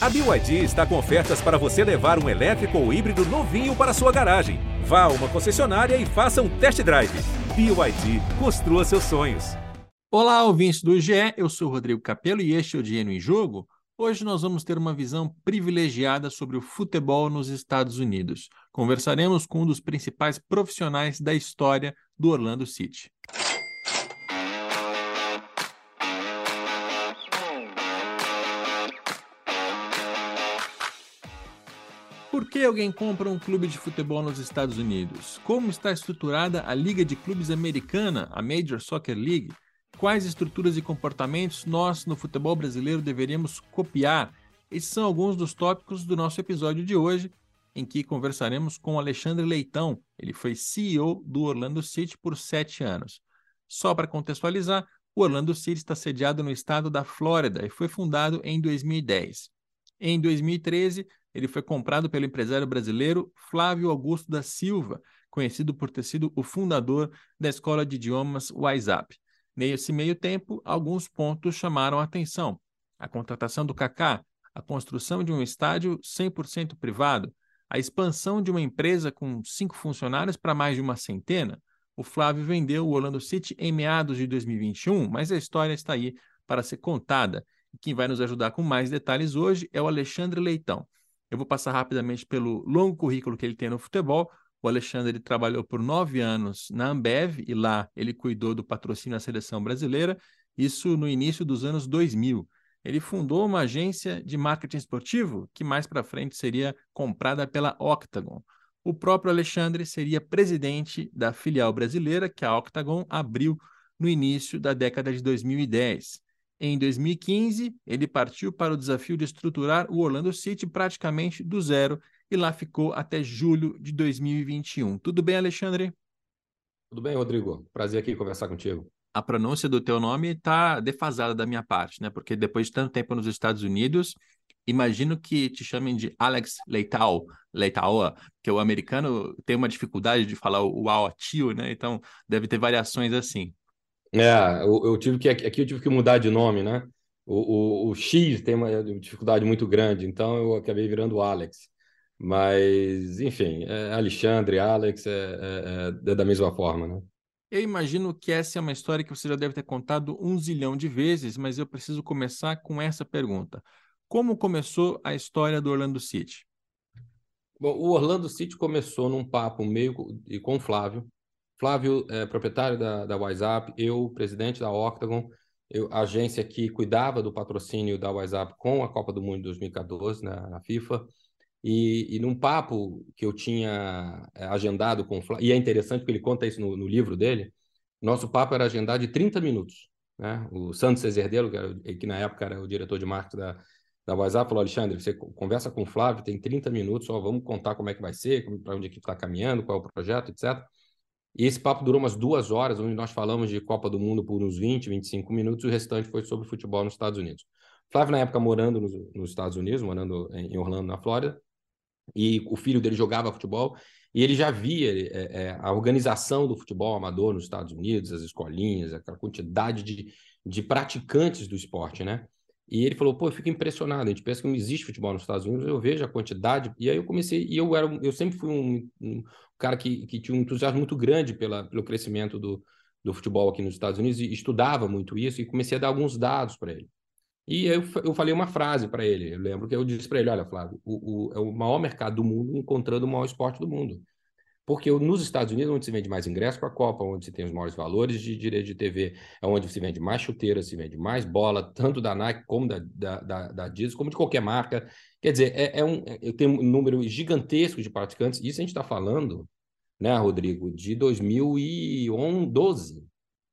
A BYD está com ofertas para você levar um elétrico ou híbrido novinho para sua garagem. Vá a uma concessionária e faça um test drive. BYD, construa seus sonhos. Olá, ouvintes do GE, eu sou Rodrigo Capello e este é o Dinheiro em Jogo. Hoje nós vamos ter uma visão privilegiada sobre o futebol nos Estados Unidos. Conversaremos com um dos principais profissionais da história do Orlando City. Por que alguém compra um clube de futebol nos Estados Unidos? Como está estruturada a Liga de Clubes Americana, a Major Soccer League? Quais estruturas e comportamentos nós, no futebol brasileiro, deveríamos copiar? Esses são alguns dos tópicos do nosso episódio de hoje, em que conversaremos com Alexandre Leitão. Ele foi CEO do Orlando City por sete anos. Só para contextualizar, o Orlando City está sediado no estado da Flórida e foi fundado em 2010. Em 2013, ele foi comprado pelo empresário brasileiro Flávio Augusto da Silva, conhecido por ter sido o fundador da escola de idiomas WhatsApp. Nesse meio tempo, alguns pontos chamaram a atenção. A contratação do Kaká, a construção de um estádio 100% privado, a expansão de uma empresa com cinco funcionários para mais de uma centena. O Flávio vendeu o Orlando City em meados de 2021, mas a história está aí para ser contada. Quem vai nos ajudar com mais detalhes hoje é o Alexandre Leitão. Eu vou passar rapidamente pelo longo currículo que ele tem no futebol. O Alexandre ele trabalhou por nove anos na Ambev e lá ele cuidou do patrocínio da seleção brasileira, isso no início dos anos 2000. Ele fundou uma agência de marketing esportivo que mais para frente seria comprada pela Octagon. O próprio Alexandre seria presidente da filial brasileira que a Octagon abriu no início da década de 2010. Em 2015, ele partiu para o desafio de estruturar o Orlando City praticamente do zero e lá ficou até julho de 2021. Tudo bem, Alexandre? Tudo bem, Rodrigo. Prazer aqui conversar contigo. A pronúncia do teu nome está defasada da minha parte, né? Porque depois de tanto tempo nos Estados Unidos, imagino que te chamem de Alex Leitao, Leitao, que o americano tem uma dificuldade de falar o ao tio, né? Então deve ter variações assim. É, eu, eu, tive que aqui eu tive que mudar de nome, né? O, o, o, X tem uma dificuldade muito grande, então eu acabei virando Alex. Mas, enfim, é Alexandre, Alex, é, é, é, da mesma forma, né? Eu imagino que essa é uma história que você já deve ter contado um zilhão de vezes, mas eu preciso começar com essa pergunta. Como começou a história do Orlando City? Bom, o Orlando City começou num papo meio com o Flávio, Flávio, é, proprietário da, da WhatsApp, eu, presidente da Octagon, eu, a agência que cuidava do patrocínio da WhatsApp com a Copa do Mundo de 2014 na, na FIFA. E, e, num papo que eu tinha é, agendado com o Flávio, e é interessante porque ele conta isso no, no, livro dele, nosso papo era agendado de 30 minutos. Né? O Santos Cezerdelo, que, que na época era o diretor de marketing da, da WhatsApp, falou: Alexandre, você conversa com o Flávio, tem 30 minutos, só vamos contar como é que vai ser, para onde a equipe está caminhando, qual é o projeto, etc. E esse papo durou umas duas horas, onde nós falamos de Copa do Mundo por uns 20, 25 minutos, e o restante foi sobre futebol nos Estados Unidos. Flávio, na época, morando nos, nos Estados Unidos, morando em Orlando, na Flórida, e o filho dele jogava futebol, e ele já via é, é, a organização do futebol amador nos Estados Unidos, as escolinhas, aquela quantidade de, de praticantes do esporte, né? E ele falou, pô, eu fico impressionado, a gente pensa que não existe futebol nos Estados Unidos, eu vejo a quantidade, e aí eu comecei, e eu era, eu sempre fui um, um cara que, que tinha um entusiasmo muito grande pela, pelo crescimento do, do futebol aqui nos Estados Unidos, e estudava muito isso, e comecei a dar alguns dados para ele. E eu, eu falei uma frase para ele, eu lembro que eu disse para ele, olha, Flávio, o, o, é o maior mercado do mundo encontrando o maior esporte do mundo. Porque nos Estados Unidos, onde se vende mais ingresso para a Copa, onde se tem os maiores valores de direito de TV, é onde se vende mais chuteira, se vende mais bola, tanto da Nike como da, da, da, da Disney, como de qualquer marca. Quer dizer, é, é um, eu tenho um número gigantesco de praticantes. Isso a gente está falando, né, Rodrigo, de 2012,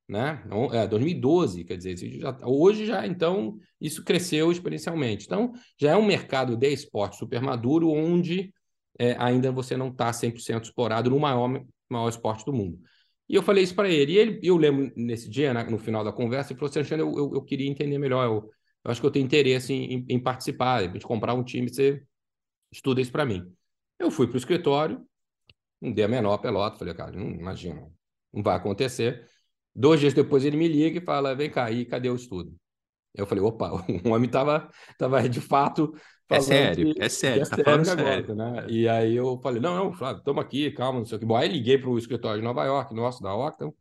né? É, 2012, quer dizer, já, hoje já, então, isso cresceu exponencialmente. Então, já é um mercado de esporte super maduro, onde é, ainda você não está 100% explorado no maior, maior esporte do mundo. E eu falei isso para ele. E ele, eu lembro nesse dia, no final da conversa, ele falou assim: Alexandre, eu, eu, eu queria entender melhor. Eu, eu, acho que eu tenho interesse em, em participar, de comprar um time, você estuda isso para mim. Eu fui para o escritório, não dei a menor pelota, falei, cara, não imagina, não vai acontecer. Dois dias depois ele me liga e fala: vem cá, e cadê o estudo? Eu falei, opa, o homem estava tava de fato É sério, que, é sério, é tá sério o negócio, sério. né? E aí eu falei, não, não, Flávio, estamos aqui, calma, não sei o que. Bom, aí liguei para o escritório de Nova York, nosso, da Octon,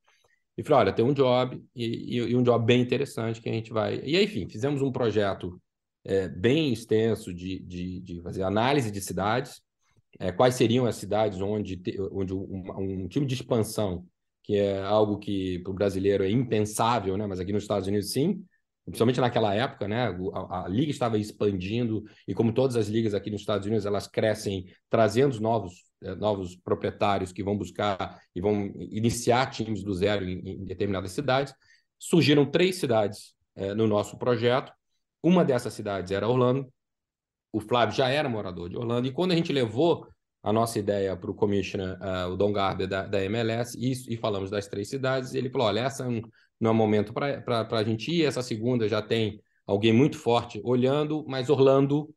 e falei, olha, tem um job, e, e, um job bem interessante que a gente vai... E aí, enfim, fizemos um projeto é, bem extenso de, de, de, fazer análise de cidades, é, quais seriam as cidades onde, onde um, um tipo de expansão, que é algo que para o brasileiro é impensável, né? mas aqui nos Estados Unidos sim, principalmente naquela época, né? A, a, liga estava expandindo e como todas as ligas aqui nos Estados Unidos, elas crescem trazendo novos é, novos proprietários que vão buscar e vão iniciar times do zero em, em determinadas cidades. Surgiram três cidades é, no nosso projeto. Uma dessas cidades era Orlando. O Flávio já era morador de Orlando e quando a gente levou a nossa ideia para o commissioner, uh, o Don Garber da, da MLS, e, e, falamos das três cidades, ele falou, olha, essa não é momento para a gente ir, essa segunda já tem alguém muito forte olhando, mas Orlando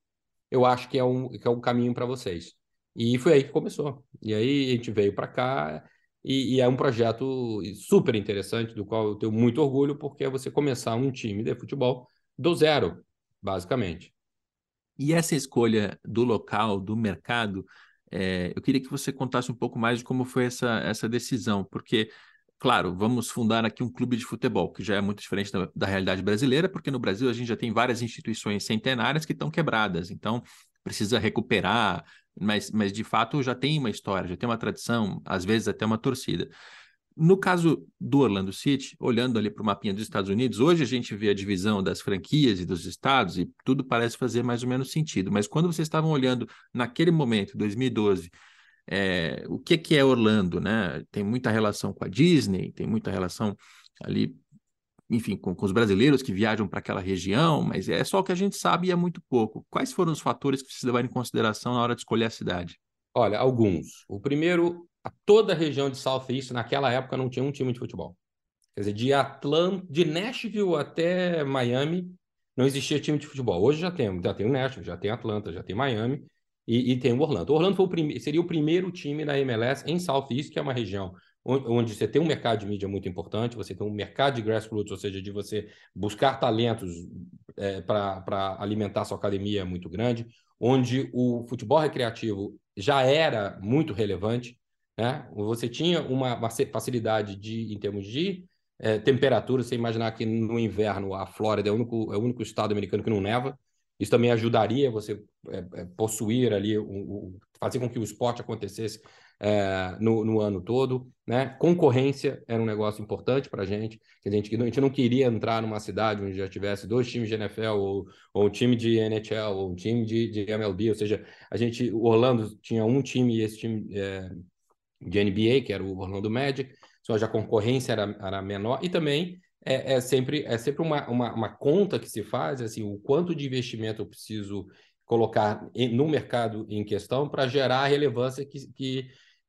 eu acho que é um, que é um caminho para vocês. E foi aí que começou. E aí a gente veio para cá e, e, é um projeto super interessante, do qual eu tenho muito orgulho, porque é você começar um time de futebol do zero, basicamente. E essa escolha do local, do mercado, é, eu queria que você contasse um pouco mais de como foi essa, essa decisão, porque, claro, vamos fundar aqui um clube de futebol, que já é muito diferente da, da realidade brasileira, porque no Brasil a gente já tem várias instituições centenárias que estão quebradas, então precisa recuperar, mas, mas de fato já tem uma história, já tem uma tradição, às vezes até uma torcida. No caso do Orlando City, olhando ali para o mapinha dos Estados Unidos, hoje a gente vê a divisão das franquias e dos estados e tudo parece fazer mais ou menos sentido. Mas quando vocês estavam olhando naquele momento, 2012, é, o que, que é Orlando, né? Tem muita relação com a Disney, tem muita relação ali, enfim, com, com os brasileiros que viajam para aquela região, mas é só o que a gente sabe e é muito pouco. Quais foram os fatores que vocês levaram em consideração na hora de escolher a cidade? Olha, alguns. O primeiro toda a região de Southeast naquela época não tinha um time de futebol. Quer dizer, de Atlanta, de Nashville até Miami, não existia time de futebol. Hoje já tem, já tem o Nashville, já tem Atlanta, já tem Miami e, e tem o Orlando. O Orlando o prime... seria o primeiro time da MLS em Southeast, que é uma região onde você tem um mercado de mídia muito importante, você tem um mercado de grassroots, ou seja, de você buscar talentos é, para alimentar sua academia muito grande, onde o futebol recreativo já era muito relevante, né? Você tinha uma, facilidade de, em termos de é, temperatura, você imaginar que no inverno a Flórida é o único, é o único estado americano que não neva. Isso também ajudaria você é, é, possuir ali, fazer com que o esporte acontecesse é, no, no, ano todo. Né? Concorrência era um negócio importante para a gente. A gente. A gente não queria entrar numa cidade onde já tivesse dois times de NFL, ou, ou um time de NHL, ou um time de, de MLB. Ou seja, a gente, o Orlando tinha um time e esse time é, de NBA, que era o Orlando Magic, só a concorrência era, era menor, e também é, é sempre, é sempre uma, uma, uma, conta que se faz, assim, o quanto de investimento eu preciso colocar em, no mercado em questão para gerar a relevância que, que,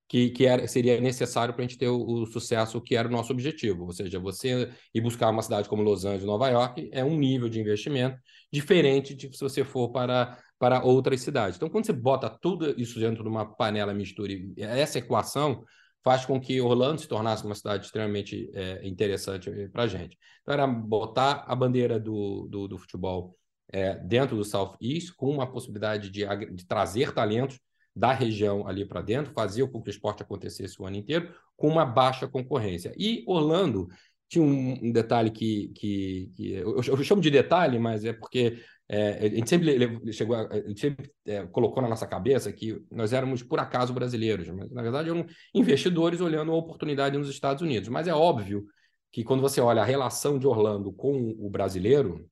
que, que era, seria necessário para a gente ter o, o, sucesso que era o nosso objetivo. Ou seja, você ir buscar uma cidade como Los Angeles, Nova York, é um nível de investimento diferente de se você for para para outras cidades. Então, quando você bota tudo isso dentro de uma panela mistura, essa equação faz com que Orlando se tornasse uma cidade extremamente é, interessante para a gente. Então, era botar a bandeira do, do, do futebol é, dentro do Southeast, com uma possibilidade de, de trazer talentos da região ali para dentro, fazer com que o esporte acontecesse o ano inteiro, com uma baixa concorrência. E Orlando tinha um, um detalhe que, que, que eu, eu, chamo de detalhe, mas é porque é, a gente sempre chegou, a, gente sempre é, colocou na nossa cabeça que nós éramos por acaso brasileiros, mas na verdade eram investidores olhando a oportunidade nos Estados Unidos. Mas é óbvio que quando você olha a relação de Orlando com o brasileiro,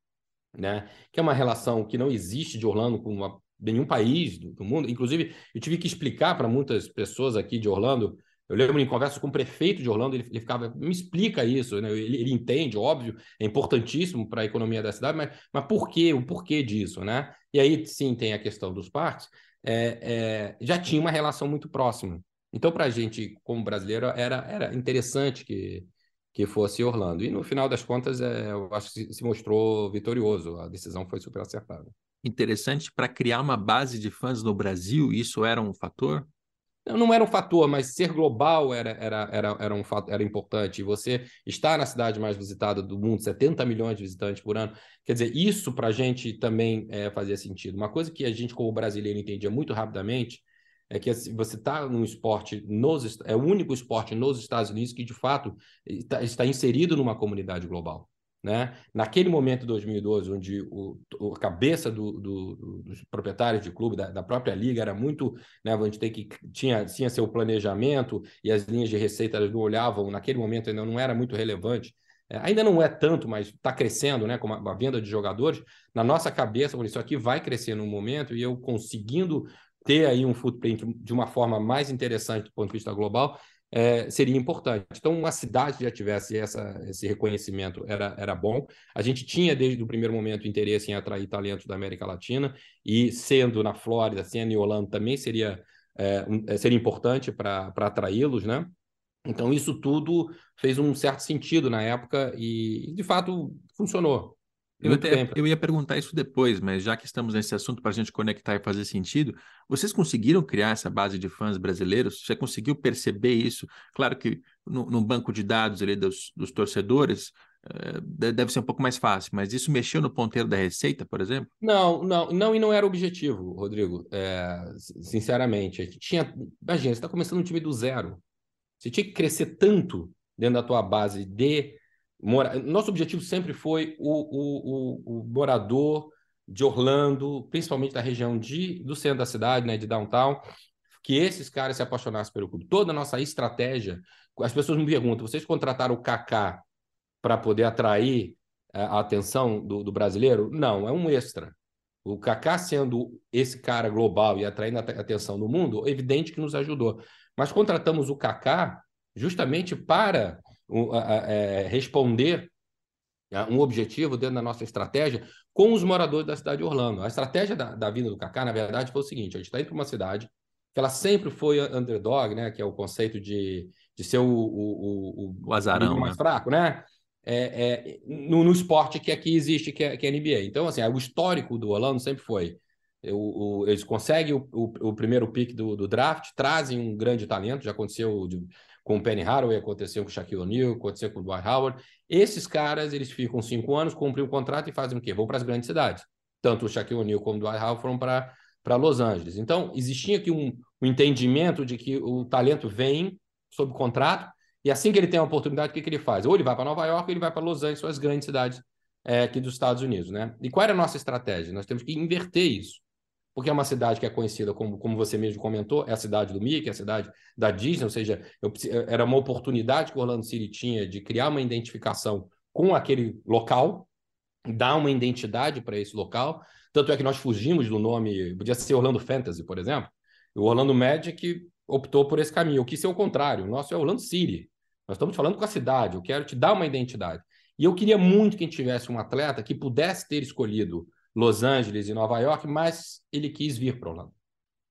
né, que é uma relação que não existe de Orlando com uma, nenhum país do, do mundo. Inclusive, eu tive que explicar para muitas pessoas aqui de Orlando eu lembro em conversa com o prefeito de Orlando, ele, ele ficava, me explica isso, né? ele, ele entende, óbvio, é importantíssimo para a economia da cidade, mas, mas por quê? O porquê disso, né? E aí sim tem a questão dos parques, é, é, já tinha uma relação muito próxima. Então, para a gente, como brasileiro, era, era interessante que, que fosse Orlando. E no final das contas, é, eu acho que se mostrou vitorioso. A decisão foi super acertada. Interessante para criar uma base de fãs no Brasil, isso era um fator? Não era um fator, mas ser global era, era, era, era um fato, era importante. E você estar na cidade mais visitada do mundo, 70 milhões de visitantes por ano, quer dizer, isso para a gente também é, fazia sentido. Uma coisa que a gente, como brasileiro, entendia muito rapidamente é que assim, você está num esporte nos é o único esporte nos Estados Unidos que de fato está, está inserido numa comunidade global. Né? Naquele momento de 2012, onde o, a cabeça do, do, dos proprietários de clube, da, da, própria liga, era muito. Né, a gente tem que, tinha, tinha seu planejamento e as linhas de receita elas não olhavam, naquele momento ainda não era muito relevante. É, ainda não é tanto, mas está crescendo, né? Com a, a, venda de jogadores. Na nossa cabeça, isso aqui vai crescer no momento e eu conseguindo ter aí um footprint de uma forma mais interessante do ponto de vista global, é, seria importante. Então, uma cidade já tivesse essa, esse reconhecimento era, era bom. A gente tinha, desde o primeiro momento, interesse em atrair talentos da América Latina, e sendo na Flórida, sendo em Holanda, também seria, é, é, seria importante para atraí-los, né? Então, isso tudo fez um certo sentido na época e, de fato, funcionou. Eu, até, eu ia perguntar isso depois, mas já que estamos nesse assunto para a gente conectar e fazer sentido, vocês conseguiram criar essa base de fãs brasileiros? Você conseguiu perceber isso? Claro que no, no banco de dados ali dos, dos torcedores é, deve ser um pouco mais fácil, mas isso mexeu no ponteiro da receita, por exemplo? Não, não, não e não era o objetivo, Rodrigo. É, sinceramente, a gente tinha, imagina, você está começando um time do zero. Você tinha que crescer tanto dentro da tua base de Mora... Nosso objetivo sempre foi o, o, o, o, morador de Orlando, principalmente da região de, do centro da cidade, né, de downtown, que esses caras se apaixonassem pelo clube. Toda a nossa estratégia, as pessoas me perguntam, vocês contrataram o Kaká para poder atrair a, a atenção do, do, brasileiro? Não, é um extra. O Kaká sendo esse cara global e atraindo a atenção do mundo, é evidente que nos ajudou. Mas contratamos o Kaká justamente para é, responder um objetivo dentro da nossa estratégia com os moradores da cidade de Orlando. A estratégia da, da vinda do Kaká, na verdade, foi o seguinte: a gente está indo para uma cidade que ela sempre foi underdog, né? Que é o conceito de, de ser o, o, o, o azarão mais né? fraco, né? É, é, no, no, esporte que aqui existe, que é, que é NBA. Então, assim, o histórico do Orlando sempre foi. O, o, eles conseguem o, o, primeiro pick do, do, draft, trazem um grande talento, já aconteceu de, com o Penny Haraway, aconteceu com o Shaquille O'Neal, aconteceu com o Dwight Howard. Esses caras, eles ficam cinco anos, cumprem o contrato e fazem o quê? Vão para as grandes cidades. Tanto o Shaquille O'Neal como o Dwight Howard foram para Los Angeles. Então, existia aqui um, um, entendimento de que o talento vem sob contrato e assim que ele tem a oportunidade, o que, que ele faz? Ou ele vai para Nova York ou ele vai para Los Angeles, suas grandes cidades é, aqui dos Estados Unidos. Né? E qual era a nossa estratégia? Nós temos que inverter isso porque é uma cidade que é conhecida, como, como você mesmo comentou, é a cidade do Mickey, é a cidade da Disney, ou seja, eu, era uma oportunidade que o Orlando City tinha de criar uma identificação com aquele local, dar uma identidade para esse local. Tanto é que nós fugimos do nome, podia ser Orlando Fantasy, por exemplo. O Orlando Magic optou por esse caminho. O que ser o contrário, o nosso é Orlando City. Nós estamos falando com a cidade, eu quero te dar uma identidade. E eu queria muito que a gente tivesse um atleta que pudesse ter escolhido Los Angeles e Nova York, mas ele quis vir para Orlando.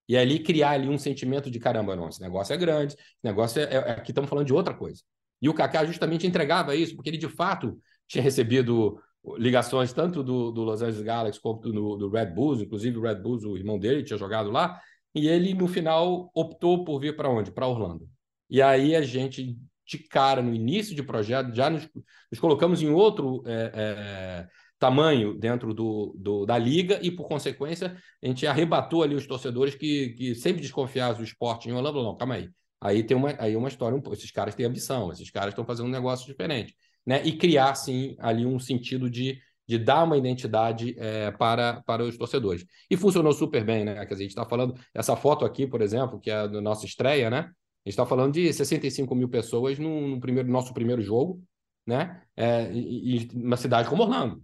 E ali criar ali um sentimento de caramba, não, esse negócio é grande, negócio é, é, é aqui estamos falando de outra coisa. E o Kaká justamente entregava isso, porque ele de fato tinha recebido ligações tanto do, do Los Angeles Galaxy quanto do, do Red Bulls, inclusive o Red Bulls, o irmão dele tinha jogado lá, e ele no final optou por vir para onde? Para Orlando. E aí a gente de cara no início de projeto já nos, nos colocamos em outro é, é, tamanho dentro do, do, da liga e, por consequência, a gente arrebatou ali os torcedores que, que sempre desconfiavam do esporte em Orlando. Não, calma aí. Aí tem uma, aí uma história, um, esses caras têm ambição, esses caras estão fazendo um negócio diferente. Né? E criar, sim, ali um sentido de, de dar uma identidade é, para, para os torcedores. E funcionou super bem, né? Quer dizer, a gente está falando, essa foto aqui, por exemplo, que é a nossa estreia, né? A gente está falando de 65 mil pessoas no, no primeiro, nosso primeiro jogo, né? É, e, e uma cidade como Orlando.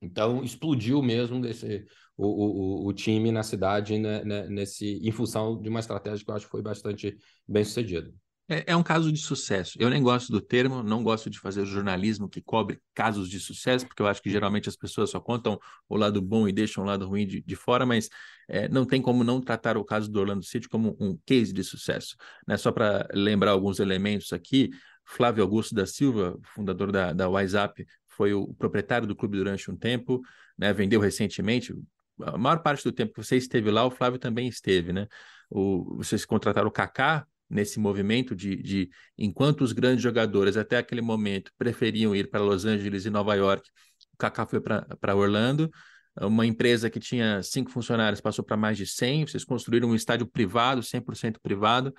Então, explodiu mesmo desse, o, o, o time na cidade né, né, nesse, em função de uma estratégia que eu acho que foi bastante bem sucedida. É, é, um caso de sucesso. Eu nem gosto do termo, não gosto de fazer jornalismo que cobre casos de sucesso, porque eu acho que geralmente as pessoas só contam o lado bom e deixam o lado ruim de, de fora, mas é, não tem como não tratar o caso do Orlando City como um case de sucesso. Né? Só para lembrar alguns elementos aqui, Flávio Augusto da Silva, fundador da, da WhatsApp, foi o proprietário do clube durante um tempo, né, vendeu recentemente, a maior parte do tempo que você esteve lá, o Flávio também esteve, né? O, vocês contrataram o Kaká nesse movimento de, de enquanto os grandes jogadores até aquele momento preferiam ir para Los Angeles e Nova York, o Kaká foi para Orlando. Uma empresa que tinha cinco funcionários passou para mais de 100. Vocês construíram um estádio privado, 100% privado.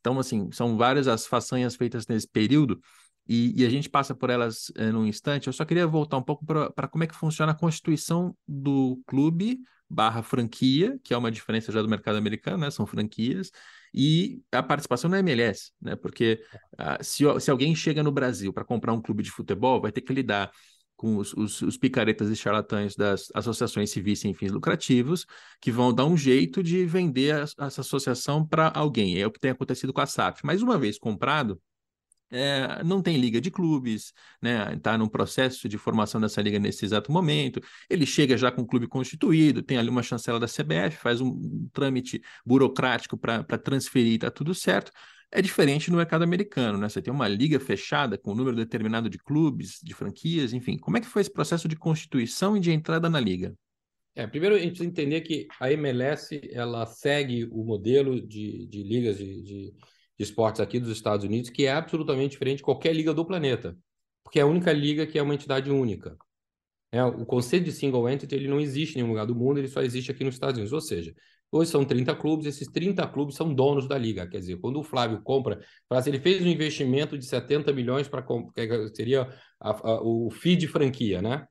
Então, assim, são várias as façanhas feitas nesse período e, e a gente passa por elas é, num instante. Eu só queria voltar um pouco para como é que funciona a constituição do clube barra franquia, que é uma diferença já do mercado americano, né? São franquias, e a participação na MLS, né? Porque uh, se, se alguém chega no Brasil para comprar um clube de futebol, vai ter que lidar com os, os, os, picaretas e charlatães das associações civis sem fins lucrativos, que vão dar um jeito de vender a, essa associação para alguém. É o que tem acontecido com a SAF. Mas uma vez comprado, é, não tem liga de clubes, né? Está num processo de formação dessa liga nesse exato momento. Ele chega já com o clube constituído, tem ali uma chancela da CBF, faz um trâmite burocrático para transferir, está tudo certo. É diferente no mercado americano, né? Você tem uma liga fechada com um número determinado de clubes, de franquias, enfim. Como é que foi esse processo de constituição e de entrada na liga? É, primeiro a gente precisa entender que a MLS ela segue o modelo de, de ligas de, de de esportes aqui dos Estados Unidos, que é absolutamente diferente de qualquer liga do planeta, porque é a única liga que é uma entidade única. É, o conceito de single entity ele não existe em nenhum lugar do mundo, ele só existe aqui nos Estados Unidos. Ou seja, hoje são 30 clubes, esses 30 clubes são donos da liga. Quer dizer, quando o Flávio compra, ele fez um investimento de 70 milhões para seria a, a, o fee de franquia, né?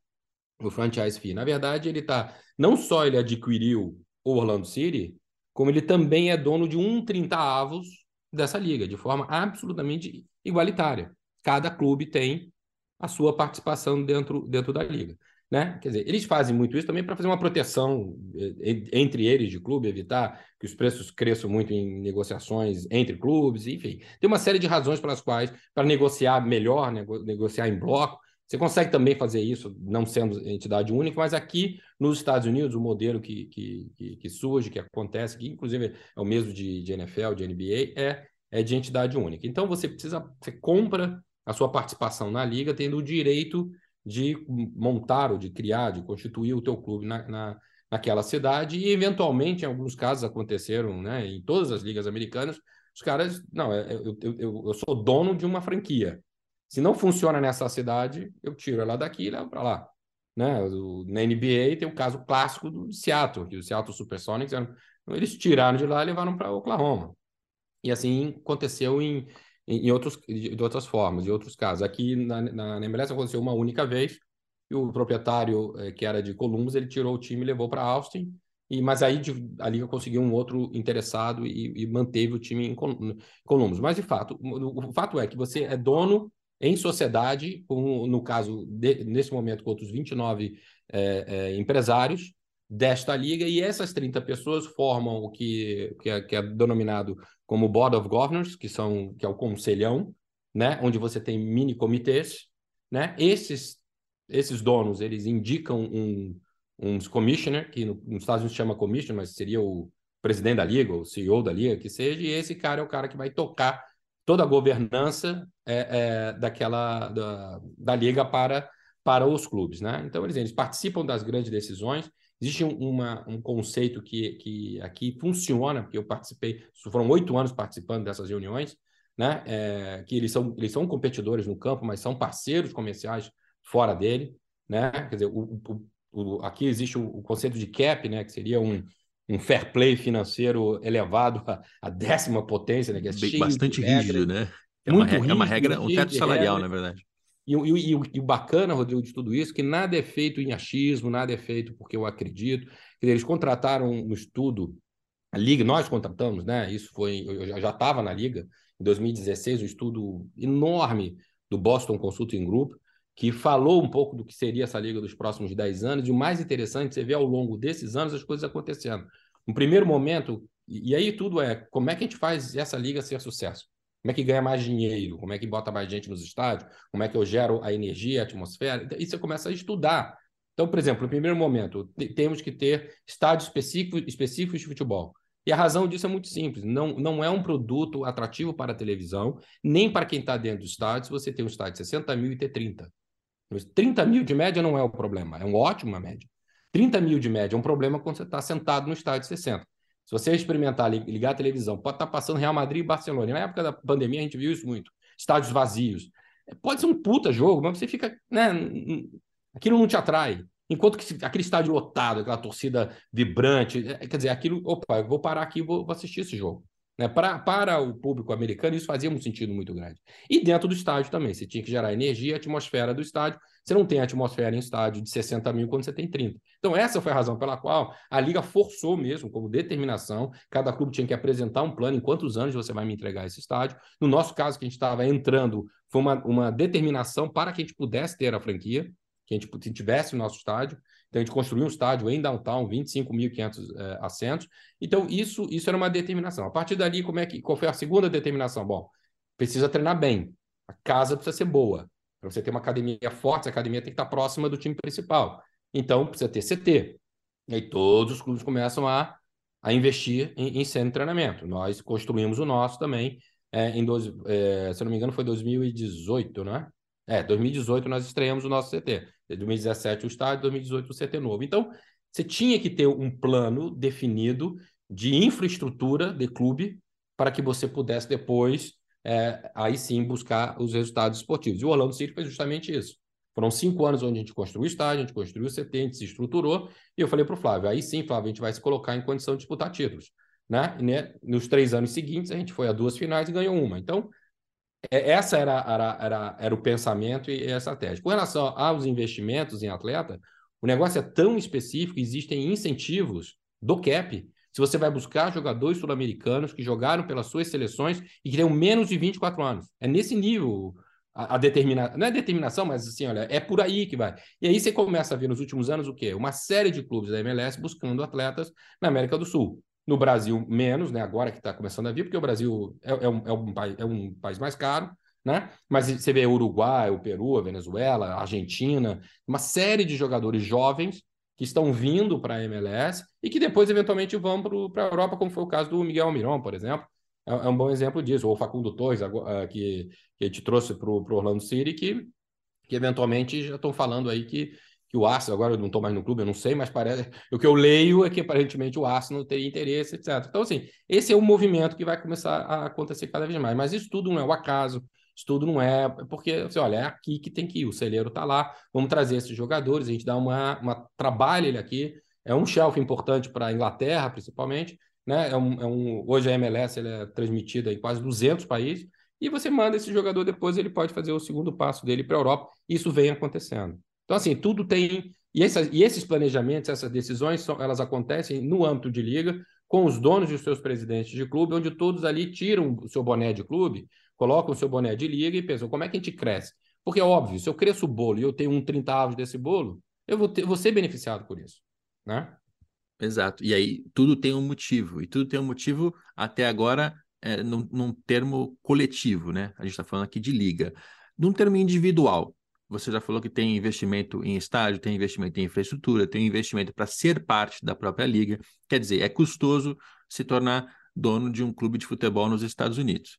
O franchise fee. Na verdade, ele está. Não só ele adquiriu o Orlando City, como ele também é dono de um 30 avos dessa liga, de forma absolutamente igualitária. Cada clube tem a sua participação dentro, dentro da liga. Né? Quer dizer, eles fazem muito isso também para fazer uma proteção eh, entre eles de clube, evitar que os preços cresçam muito em negociações entre clubes, enfim. Tem uma série de razões pelas quais, para negociar melhor, nego negociar em bloco, você consegue também fazer isso, não sendo entidade única, mas aqui nos Estados Unidos, o modelo que, que, que, surge, que acontece, que inclusive é o mesmo de, de NFL, de NBA, é, é de entidade única. Então você precisa, você compra a sua participação na liga, tendo o direito de montar ou de criar, de constituir o teu clube na, na, naquela cidade, e eventualmente, em alguns casos aconteceram, né, em todas as ligas americanas, os caras, não, é, eu, eu, eu sou dono de uma franquia. Se não funciona nessa cidade, eu tiro ela daqui e levo para lá. Né? O, na NBA tem o caso clássico do Seattle, que o Seattle Supersonics, eles tiraram de lá e levaram para Oklahoma. E assim aconteceu em, em, em, outros, de outras formas, em outros casos. Aqui na, na, na MLS aconteceu uma única vez, e o proprietário, eh, que era de Columbus, ele tirou o time e levou para Austin, e, mas aí a Liga conseguiu um outro interessado e, e manteve o time em Columbus. Mas, de fato, o, o fato é que você é dono em sociedade, com, no caso, de, nesse momento, com outros 29 é, é, empresários desta liga, e essas 30 pessoas formam o que, que, é, que é denominado como Board of Governors, que, são, que é o conselhão, né, onde você tem mini comitês. Né? Esses, esses donos eles indicam um, um commissioner, que no, nos Estados Unidos chama commissioner, mas seria o presidente da liga, o CEO da liga, que seja, e esse cara é o cara que vai tocar toda a governança é, é, daquela da, da liga para, para os clubes, né? Então eles, eles participam das grandes decisões. Existe um, uma, um conceito que, que aqui funciona, porque eu participei, foram oito anos participando dessas reuniões, né? É, que eles são, eles são competidores no campo, mas são parceiros comerciais fora dele, né? Quer dizer, o, o, o, aqui existe o, o, conceito de cap, né? Que seria um, um fair play financeiro elevado à, décima potência, né? Que é Bastante rígido, né? É uma, rígido, é uma regra, um teto salarial, regra. na verdade. E, e, e, o bacana, Rodrigo, de tudo isso, que nada é feito em achismo, nada é feito porque eu acredito. Eles contrataram um estudo, a Liga, nós contratamos, né? Isso foi, eu já estava na Liga, em 2016, um estudo enorme do Boston Consulting Group, que falou um pouco do que seria essa liga dos próximos 10 anos, e o mais interessante, você vê ao longo desses anos as coisas acontecendo. No primeiro momento, e aí tudo é como é que a gente faz essa liga ser sucesso? Como é que ganha mais dinheiro? Como é que bota mais gente nos estádios? Como é que eu gero a energia, a atmosfera? E você começa a estudar. Então, por exemplo, no primeiro momento, temos que ter estádios específicos, específicos de futebol. E a razão disso é muito simples: não, não é um produto atrativo para a televisão, nem para quem está dentro do estádio, se você tem um estádio de 60 mil e ter 30. 30 mil de média não é o problema, é um ótima média. 30 mil de média é um problema quando você está sentado no estádio de 60. Se você experimentar ligar a televisão, pode estar tá passando Real Madrid e Barcelona. Na época da pandemia, a gente viu isso muito. Estádios vazios. Pode ser um puta jogo, mas você fica. Né, aquilo não te atrai. Enquanto que aquele estádio lotado, aquela torcida vibrante, é, quer dizer, aquilo, opa, eu vou parar aqui e vou, vou assistir esse jogo. Né? Para, para o público americano, isso fazia um sentido muito grande. E dentro do estádio também, você tinha que gerar energia, atmosfera do estádio. Você não tem atmosfera em estádio de 60 mil quando você tem 30. Então, essa foi a razão pela qual a Liga forçou mesmo, como determinação, cada clube tinha que apresentar um plano em quantos anos você vai me entregar esse estádio. No nosso caso, que a gente estava entrando, foi uma, uma determinação para que a gente pudesse ter a franquia, que a gente tivesse o nosso estádio. Então, a gente construiu um estádio em downtown, 25.500 é, assentos. Então, isso, isso era uma determinação. A partir dali, como é que, qual foi a segunda determinação? Bom, precisa treinar bem. A casa precisa ser boa. Para você ter uma academia forte, a academia tem que estar próxima do time principal. Então, precisa ter CT. E aí todos os clubes começam a, a investir em, em centro de treinamento. Nós construímos o nosso também, é, em dois, é, se eu não me engano, foi 2018, não é? É, 2018 nós estreamos o nosso CT. 2017 o estádio, 2018 o CT novo. Então, você tinha que ter um plano definido de infraestrutura de clube para que você pudesse depois, é, aí sim, buscar os resultados esportivos. E o Orlando City fez justamente isso. Foram cinco anos onde a gente construiu o estádio, a gente construiu o CT, a gente se estruturou, e eu falei para o Flávio, aí sim, Flávio, a gente vai se colocar em condição de disputar títulos. Né? Né, nos três anos seguintes, a gente foi a duas finais e ganhou uma. Então, é, essa era, era, era, era o pensamento e a estratégia. Com relação aos investimentos em atleta, o negócio é tão específico, existem incentivos do CAP. Se você vai buscar jogadores sul-americanos que jogaram pelas suas seleções e que tenham menos de 24 anos. É nesse nível a, a determinação. Não é determinação, mas assim, olha, é por aí que vai. E aí você começa a ver nos últimos anos o quê? Uma série de clubes da MLS buscando atletas na América do Sul. No Brasil, menos, né? Agora que está começando a vir, porque o Brasil é, é, um, é, um, é um país mais caro, né? Mas você vê Uruguai, o Peru, a Venezuela, a Argentina, uma série de jogadores jovens que estão vindo para a MLS e que depois, eventualmente, vão para a Europa, como foi o caso do Miguel Almirón, por exemplo. É, é um bom exemplo disso. Ou o Facundo Torres, que, que a gente trouxe para o Orlando City, que, que eventualmente já estão falando aí que que o Arsenal, agora eu não estou mais no clube, eu não sei, mas parece. O que eu leio é que aparentemente o Arsenal teria interesse, etc. Então, assim, esse é o movimento que vai começar a acontecer cada vez mais. Mas isso tudo não é o acaso, isso tudo não é. Porque, assim, olha, é aqui que tem que ir, o celeiro está lá, vamos trazer esses jogadores, a gente dá uma, uma trabalha ele aqui. É um shelf importante para a Inglaterra, principalmente. Né? É um, é um, hoje a MLS é transmitida em quase 200 países. E você manda esse jogador depois, ele pode fazer o segundo passo dele para a Europa. Isso vem acontecendo. Então, assim, tudo tem. E, e esses planejamentos, essas decisões, são, elas acontecem no âmbito de liga, com os donos e os seus presidentes de clube, onde todos ali tiram o seu boné de clube, colocam o seu boné de liga e pensam: como é que a gente cresce? Porque é óbvio, se eu cresço o bolo e eu tenho um 30 desse bolo, eu vou, ter, vou ser beneficiado por isso. Né? Exato. E aí tudo tem um motivo. E tudo tem um motivo até agora é, num, num termo coletivo, né? A gente está falando aqui de liga. Num termo individual, você já falou que tem investimento em estádio, tem investimento em infraestrutura, tem investimento para ser parte da própria liga. Quer dizer, é custoso se tornar dono de um clube de futebol nos Estados Unidos.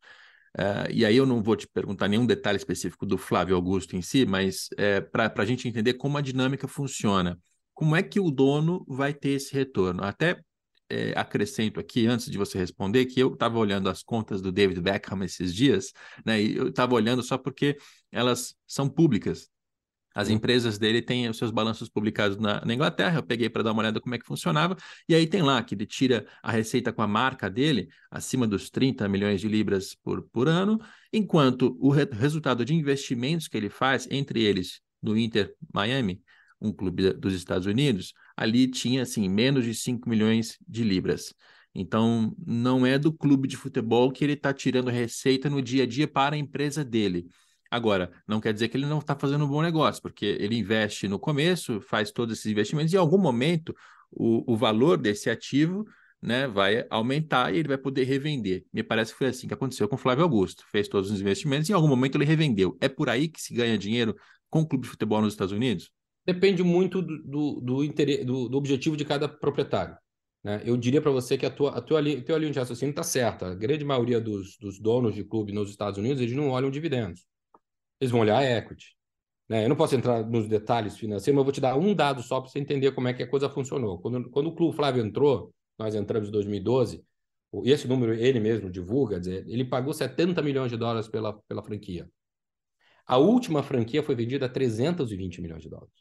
Uh, e aí eu não vou te perguntar nenhum detalhe específico do Flávio Augusto em si, mas é, para a gente entender como a dinâmica funciona. Como é que o dono vai ter esse retorno? Até é, acrescento aqui, antes de você responder, que eu estava olhando as contas do David Beckham esses dias, né? E eu estava olhando só porque elas são públicas. As empresas dele têm os seus balanços publicados na, na Inglaterra. Eu peguei para dar uma olhada como é que funcionava. E aí tem lá que ele tira a receita com a marca dele acima dos 30 milhões de libras por, por ano, enquanto o re resultado de investimentos que ele faz, entre eles no Inter Miami, um clube dos Estados Unidos, ali tinha assim menos de 5 milhões de libras. Então, não é do clube de futebol que ele está tirando receita no dia a dia para a empresa dele. Agora, não quer dizer que ele não está fazendo um bom negócio, porque ele investe no começo, faz todos esses investimentos, e em algum momento o, o valor desse ativo né, vai aumentar e ele vai poder revender. Me parece que foi assim que aconteceu com o Flávio Augusto. Fez todos os investimentos e em algum momento ele revendeu. É por aí que se ganha dinheiro com o clube de futebol nos Estados Unidos? Depende muito do, do, do, interesse, do, do objetivo de cada proprietário. Né? Eu diria para você que a tua, a tua, a tua linha de raciocínio está certa. A grande maioria dos, dos donos de clube nos Estados Unidos, eles não olham dividendos. Eles vão olhar equity. Né? Eu não posso entrar nos detalhes financeiros, mas eu vou te dar um dado só para você entender como é que a coisa funcionou. Quando, quando o Clube Flávio entrou, nós entramos em 2012, e esse número ele mesmo divulga, dizer, ele pagou 70 milhões de dólares pela, pela franquia. A última franquia foi vendida a 320 milhões de dólares.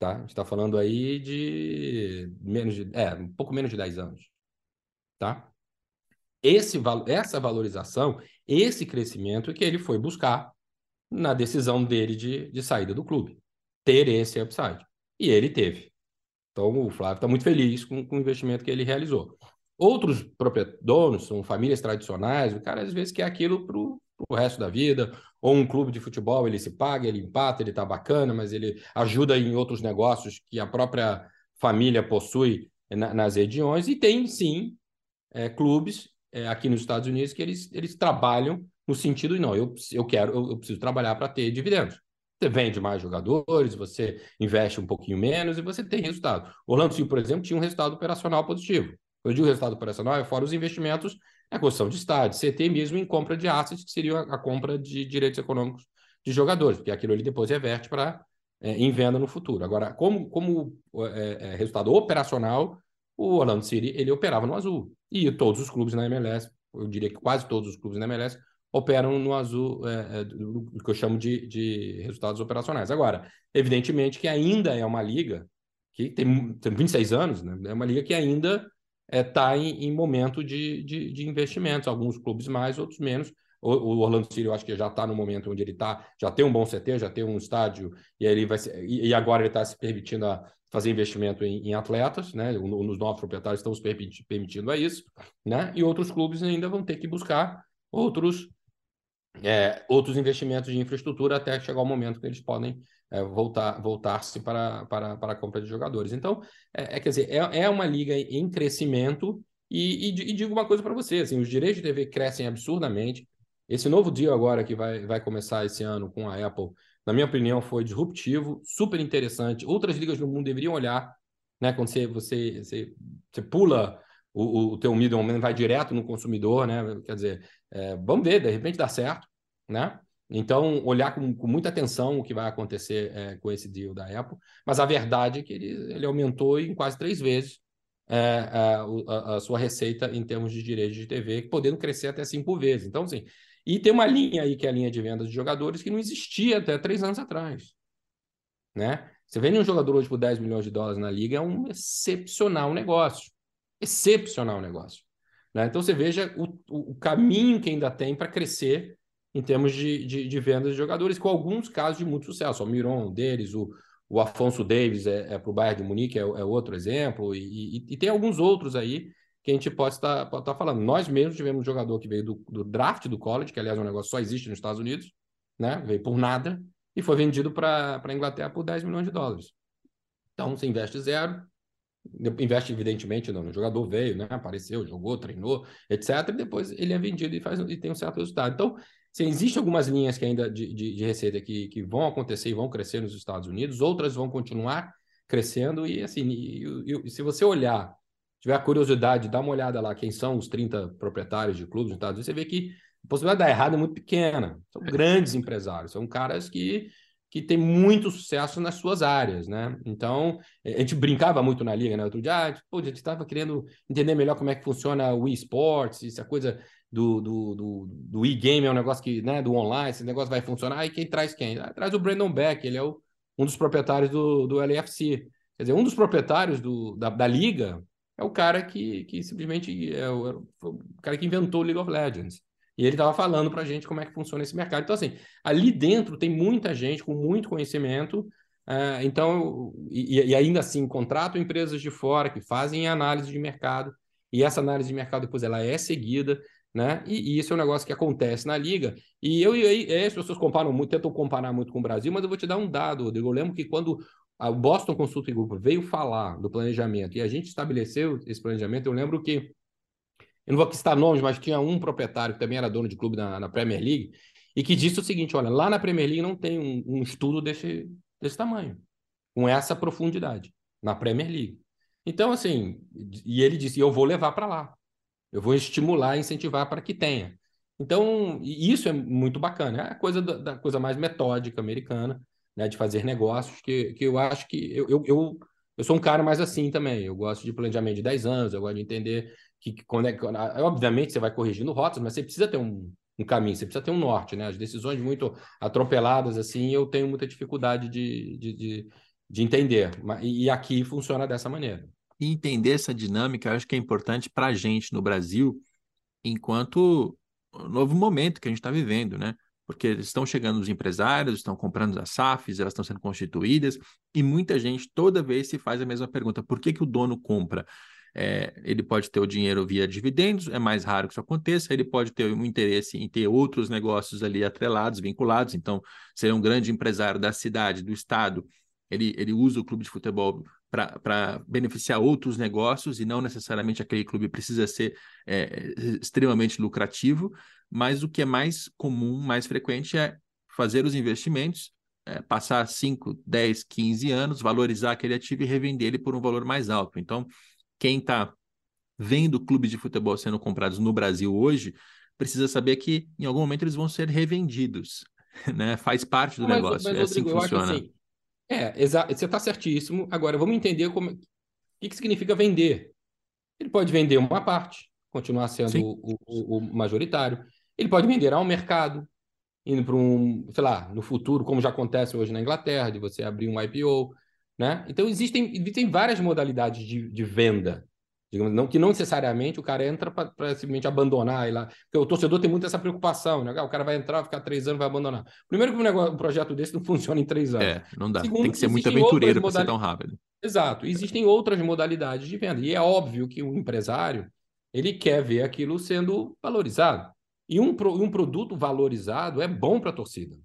Tá? A gente está falando aí de menos de, é, um pouco menos de 10 anos. Tá? Esse, essa valorização, esse crescimento que ele foi buscar na decisão dele de, de saída do clube. Ter esse upside. E ele teve. Então o Flávio está muito feliz com, com o investimento que ele realizou. Outros donos são famílias tradicionais, o cara às vezes quer aquilo para o resto da vida, ou um clube de futebol, ele se paga, ele empata, ele está bacana, mas ele ajuda em outros negócios que a própria família possui na, nas regiões, e tem sim é, clubes é, aqui nos Estados Unidos que eles, eles trabalham no sentido de não, eu, eu quero, eu, eu preciso trabalhar para ter dividendos. Você vende mais jogadores, você investe um pouquinho menos e você tem resultado. Orlando City, por exemplo, tinha um resultado operacional positivo. Eu digo resultado operacional, é fora os investimentos na construção de estádios, CT mesmo em compra de assets, que seria a, compra de direitos econômicos de jogadores, porque aquilo ele depois reverte para é, em venda no futuro. Agora, como, como é, é, resultado operacional, o Orlando City ele operava no azul. E todos os clubes na MLS, eu diria que quase todos os clubes na MLS, operam no azul, é, é, do que eu chamo de, de resultados operacionais. Agora, evidentemente que ainda é uma liga que tem, tem 26 anos, né? é uma liga que ainda está é, tá em, em, momento de, de, de, investimentos, alguns clubes mais, outros menos. O, Orlando City, eu acho que já está no momento onde ele está, já tem um bom CT, já tem um estádio, e ele vai ser, e, e agora ele está se permitindo a fazer investimento em, em atletas, né? Nos novos proprietários estão permitindo a isso, né? E outros clubes ainda vão ter que buscar outros é, outros investimentos de infraestrutura até chegar o momento que eles podem é, voltar voltar-se para, para, para a compra de jogadores. Então, é, é quer dizer, é, é uma liga em crescimento e, e, e digo uma coisa para você, assim, os direitos de TV crescem absurdamente. Esse novo deal agora que vai, vai começar esse ano com a Apple, na minha opinião, foi disruptivo, super interessante. Outras ligas do mundo deveriam olhar, né? Quando você, você, você, você pula o, o teu middleman vai direto no consumidor, né? Quer dizer, é, vamos ver, de repente dá certo, né? Então, olhar com, com muita atenção o que vai acontecer é, com esse deal da Apple, mas a verdade é que ele, ele aumentou em quase três vezes é, a, a, sua receita em termos de direitos de TV, podendo crescer até cinco vezes. Então, assim, e tem uma linha aí que é a linha de vendas de jogadores que não existia até três anos atrás, né? Você vende um jogador hoje por 10 milhões de dólares na liga, é um excepcional negócio excepcional negócio. Né? Então você veja o, o, caminho que ainda tem para crescer em termos de, de, de vendas de jogadores, com alguns casos de muito sucesso. O Miron, um deles, o, o Afonso Davis é, é para o Bayern de Munique, é, é, outro exemplo, e, e, e, tem alguns outros aí que a gente pode estar, falando. Nós mesmos tivemos um jogador que veio do, do draft do college, que aliás é um negócio que só existe nos Estados Unidos, né? veio por nada, e foi vendido para a Inglaterra por 10 milhões de dólares. Então você investe zero, investe evidentemente no, jogador veio, né? Apareceu, jogou, treinou, etc. E depois ele é vendido e faz e tem um certo resultado. Então, se existem algumas linhas que ainda de, de, de, receita que, que vão acontecer e vão crescer nos Estados Unidos, outras vão continuar crescendo e assim, e, e se você olhar, tiver a curiosidade, dá uma olhada lá quem são os 30 proprietários de clubes nos Estados Unidos, você vê que a possibilidade de dar errado é muito pequena. São é. grandes empresários, são caras que que tem muito sucesso nas suas áreas, né? Então, a gente brincava muito na liga, né? Outro dia, ah, pô, a gente estava querendo entender melhor como é que funciona o eSports, essa coisa do, do, do, do e-game é um negócio que, né, do online, esse negócio vai funcionar, e quem traz quem? Ah, traz o Brandon Beck, ele é o, um dos proprietários do, do LFC. Quer dizer, um dos proprietários do, da, da liga é o cara que, que simplesmente é o, é o cara que inventou League of Legends. E ele estava falando para a gente como é que funciona esse mercado. Então, assim, ali dentro tem muita gente com muito conhecimento. Uh, então, e, e, ainda assim, contrato empresas de fora que fazem análise de mercado. E essa análise de mercado depois ela é seguida, né? E, e isso é um negócio que acontece na liga. E eu e as pessoas comparam muito, tentam comparar muito com o Brasil, mas eu vou te dar um dado, Rodrigo. Eu lembro que quando o Boston Consulting Group veio falar do planejamento e a gente estabeleceu esse planejamento, eu lembro que eu não vou citar nomes, mas tinha um proprietário que também era dono de clube na, na Premier League, e que disse o seguinte: olha, lá na Premier League não tem um, um estudo desse, desse tamanho, com essa profundidade, na Premier League. Então, assim, e ele disse: eu vou levar para lá, eu vou estimular, incentivar para que tenha. Então, isso é muito bacana. É a coisa da, da coisa mais metódica americana, né, de fazer negócios, que, que eu acho que eu, eu, eu, eu, sou um cara mais assim também. Eu gosto de planejamento de 10 anos, eu gosto de entender que, que quando é. Obviamente, você vai corrigindo rotas, mas você precisa ter um, um caminho, você precisa ter um norte, né? As decisões muito atropeladas, assim, eu tenho muita dificuldade de, de, de, de entender. E aqui funciona dessa maneira. E entender essa dinâmica, eu acho que é importante para a gente no Brasil, enquanto novo momento que a gente está vivendo, né? Porque estão chegando os empresários, estão comprando as SAFs, elas estão sendo constituídas, e muita gente toda vez se faz a mesma pergunta: por que, que o dono compra? É, ele pode ter o dinheiro via dividendos, é mais raro que isso aconteça, ele pode ter um interesse em ter outros negócios ali atrelados, vinculados, então, ser um grande empresário da cidade, do estado, ele, ele usa o clube de futebol para beneficiar outros negócios e não necessariamente aquele clube precisa ser é, extremamente lucrativo, mas o que é mais comum, mais frequente é fazer os investimentos, é, passar 5, 10, 15 anos, valorizar aquele ativo e revender ele por um valor mais alto. Então, quem está vendo clubes de futebol sendo comprados no Brasil hoje, precisa saber que em algum momento eles vão ser revendidos, né? Faz parte do mas, negócio, mas, é assim que funciona. Assim, é, exato, você está certíssimo. Agora, vamos entender como, o que, que significa vender. Ele pode vender uma parte, continuar sendo o, o, o, majoritário. Ele pode vender ao mercado, indo para um, sei lá, no futuro, como já acontece hoje na Inglaterra, de você abrir um IPO, né? Então, existem, existem várias modalidades de, de venda. Digamos, não, que não necessariamente o cara entra para simplesmente abandonar. E lá, porque o torcedor tem muito essa preocupação, né? Ah, o cara vai entrar, ficar três anos, vai abandonar. Primeiro que um, negócio, um projeto desse não funciona em três anos. É, não dá. Segundo, tem que ser muito aventureiro para ser tão rápido. Exato. Existem outras modalidades de venda. E é óbvio que o empresário ele quer ver aquilo sendo valorizado. E um, um produto valorizado é bom para a torcida.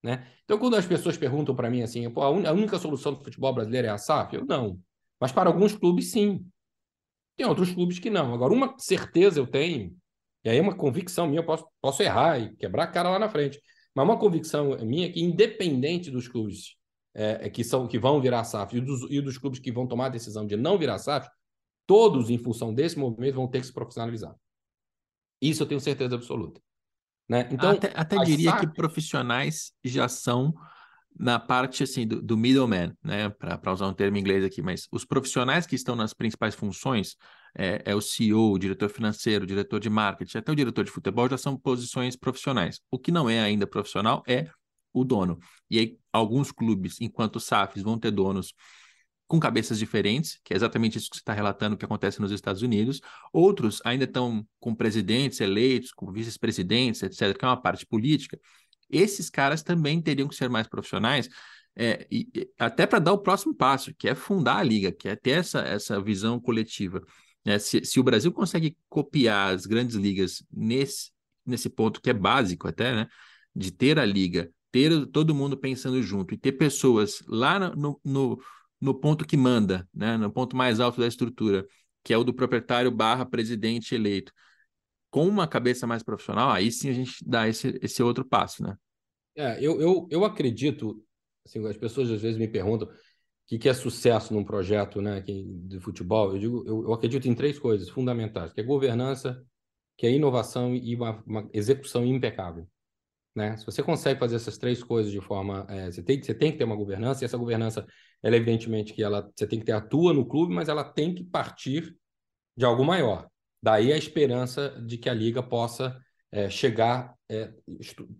Né? Então, quando as pessoas perguntam para mim assim, a única solução do futebol brasileiro é a SAF? Eu não. Mas para alguns clubes, sim. Tem outros clubes que não. Agora, uma certeza eu tenho, e aí é uma convicção minha, eu posso, posso errar e quebrar a cara lá na frente, mas uma convicção minha é que, independente dos clubes é, é que, são, que vão virar SAF e dos, e dos clubes que vão tomar a decisão de não virar SAF, todos, em função desse movimento, vão ter que se profissionalizar. Isso eu tenho certeza absoluta. Né? Então, até, até diria que profissionais já são na parte assim do, do middleman, né? Para usar um termo em inglês aqui, mas os profissionais que estão nas principais funções é, é, o CEO, o diretor financeiro, o diretor de marketing, até o diretor de futebol já são posições profissionais. O que não é ainda profissional é o dono. E aí, alguns clubes, enquanto SAFs, vão ter donos com cabeças diferentes, que é exatamente isso que você está relatando que acontece nos Estados Unidos. Outros ainda estão com presidentes eleitos, com vice-presidentes, etc., que é uma parte política. Esses caras também teriam que ser mais profissionais, é, e, até para dar o próximo passo, que é fundar a liga, que é ter essa, essa visão coletiva. É, se, se o Brasil consegue copiar as grandes ligas nesse, nesse ponto que é básico até, né, de ter a liga, ter todo mundo pensando junto e ter pessoas lá no, no no ponto que manda, né? no ponto mais alto da estrutura, que é o do proprietário barra presidente eleito. Com uma cabeça mais profissional, aí sim a gente dá esse, esse outro passo, né? É, eu, eu, eu acredito, assim, as pessoas às vezes me perguntam o que, que é sucesso num projeto né, de futebol. Eu digo, eu, eu acredito em três coisas fundamentais, que é governança, que é inovação e uma, uma execução impecável. Né? Se você consegue fazer essas três coisas de forma. É, você, tem, você tem que ter uma governança, e essa governança, ela, evidentemente, que ela, você tem que ter atua no clube, mas ela tem que partir de algo maior. Daí a esperança de que a liga possa é, chegar é,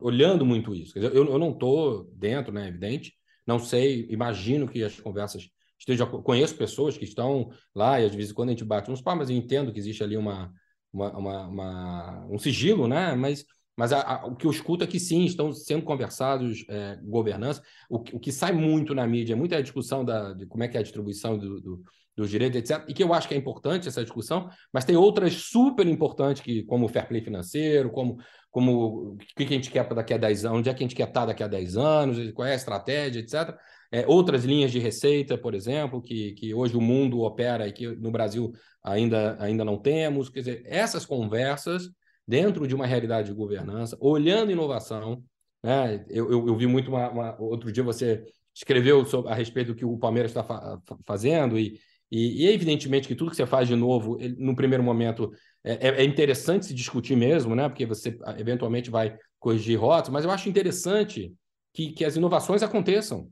olhando muito isso. Dizer, eu, eu não estou dentro, né, evidente, não sei, imagino que as conversas estejam. Conheço pessoas que estão lá e às vezes quando a gente bate uns pá, mas eu entendo que existe ali uma, uma, uma, uma um sigilo, né? Mas mas a, a, o que eu escuto é que sim, estão sendo conversados é, governança. O, o, que sai muito na mídia é muita discussão da, de como é que é a distribuição do, do, dos direitos, etc. E que eu acho que é importante essa discussão, mas tem outras super importantes, que, como o fair play financeiro, como, como o que a gente quer para daqui a 10 anos, onde é que a gente quer estar daqui a 10 anos, qual é a estratégia, etc. É, outras linhas de receita, por exemplo, que, que hoje o mundo opera e que no Brasil ainda, ainda não temos. Quer dizer, essas conversas dentro de uma realidade de governança, olhando inovação. Né? Eu, eu, eu vi muito uma, uma, outro dia você escreveu sobre, a respeito do que o Palmeiras está fa fazendo e, E, e evidentemente que tudo que você faz de novo, ele, no primeiro momento, é, é, é interessante se discutir mesmo, né? Porque você eventualmente vai corrigir rotas, mas eu acho interessante que, que as inovações aconteçam,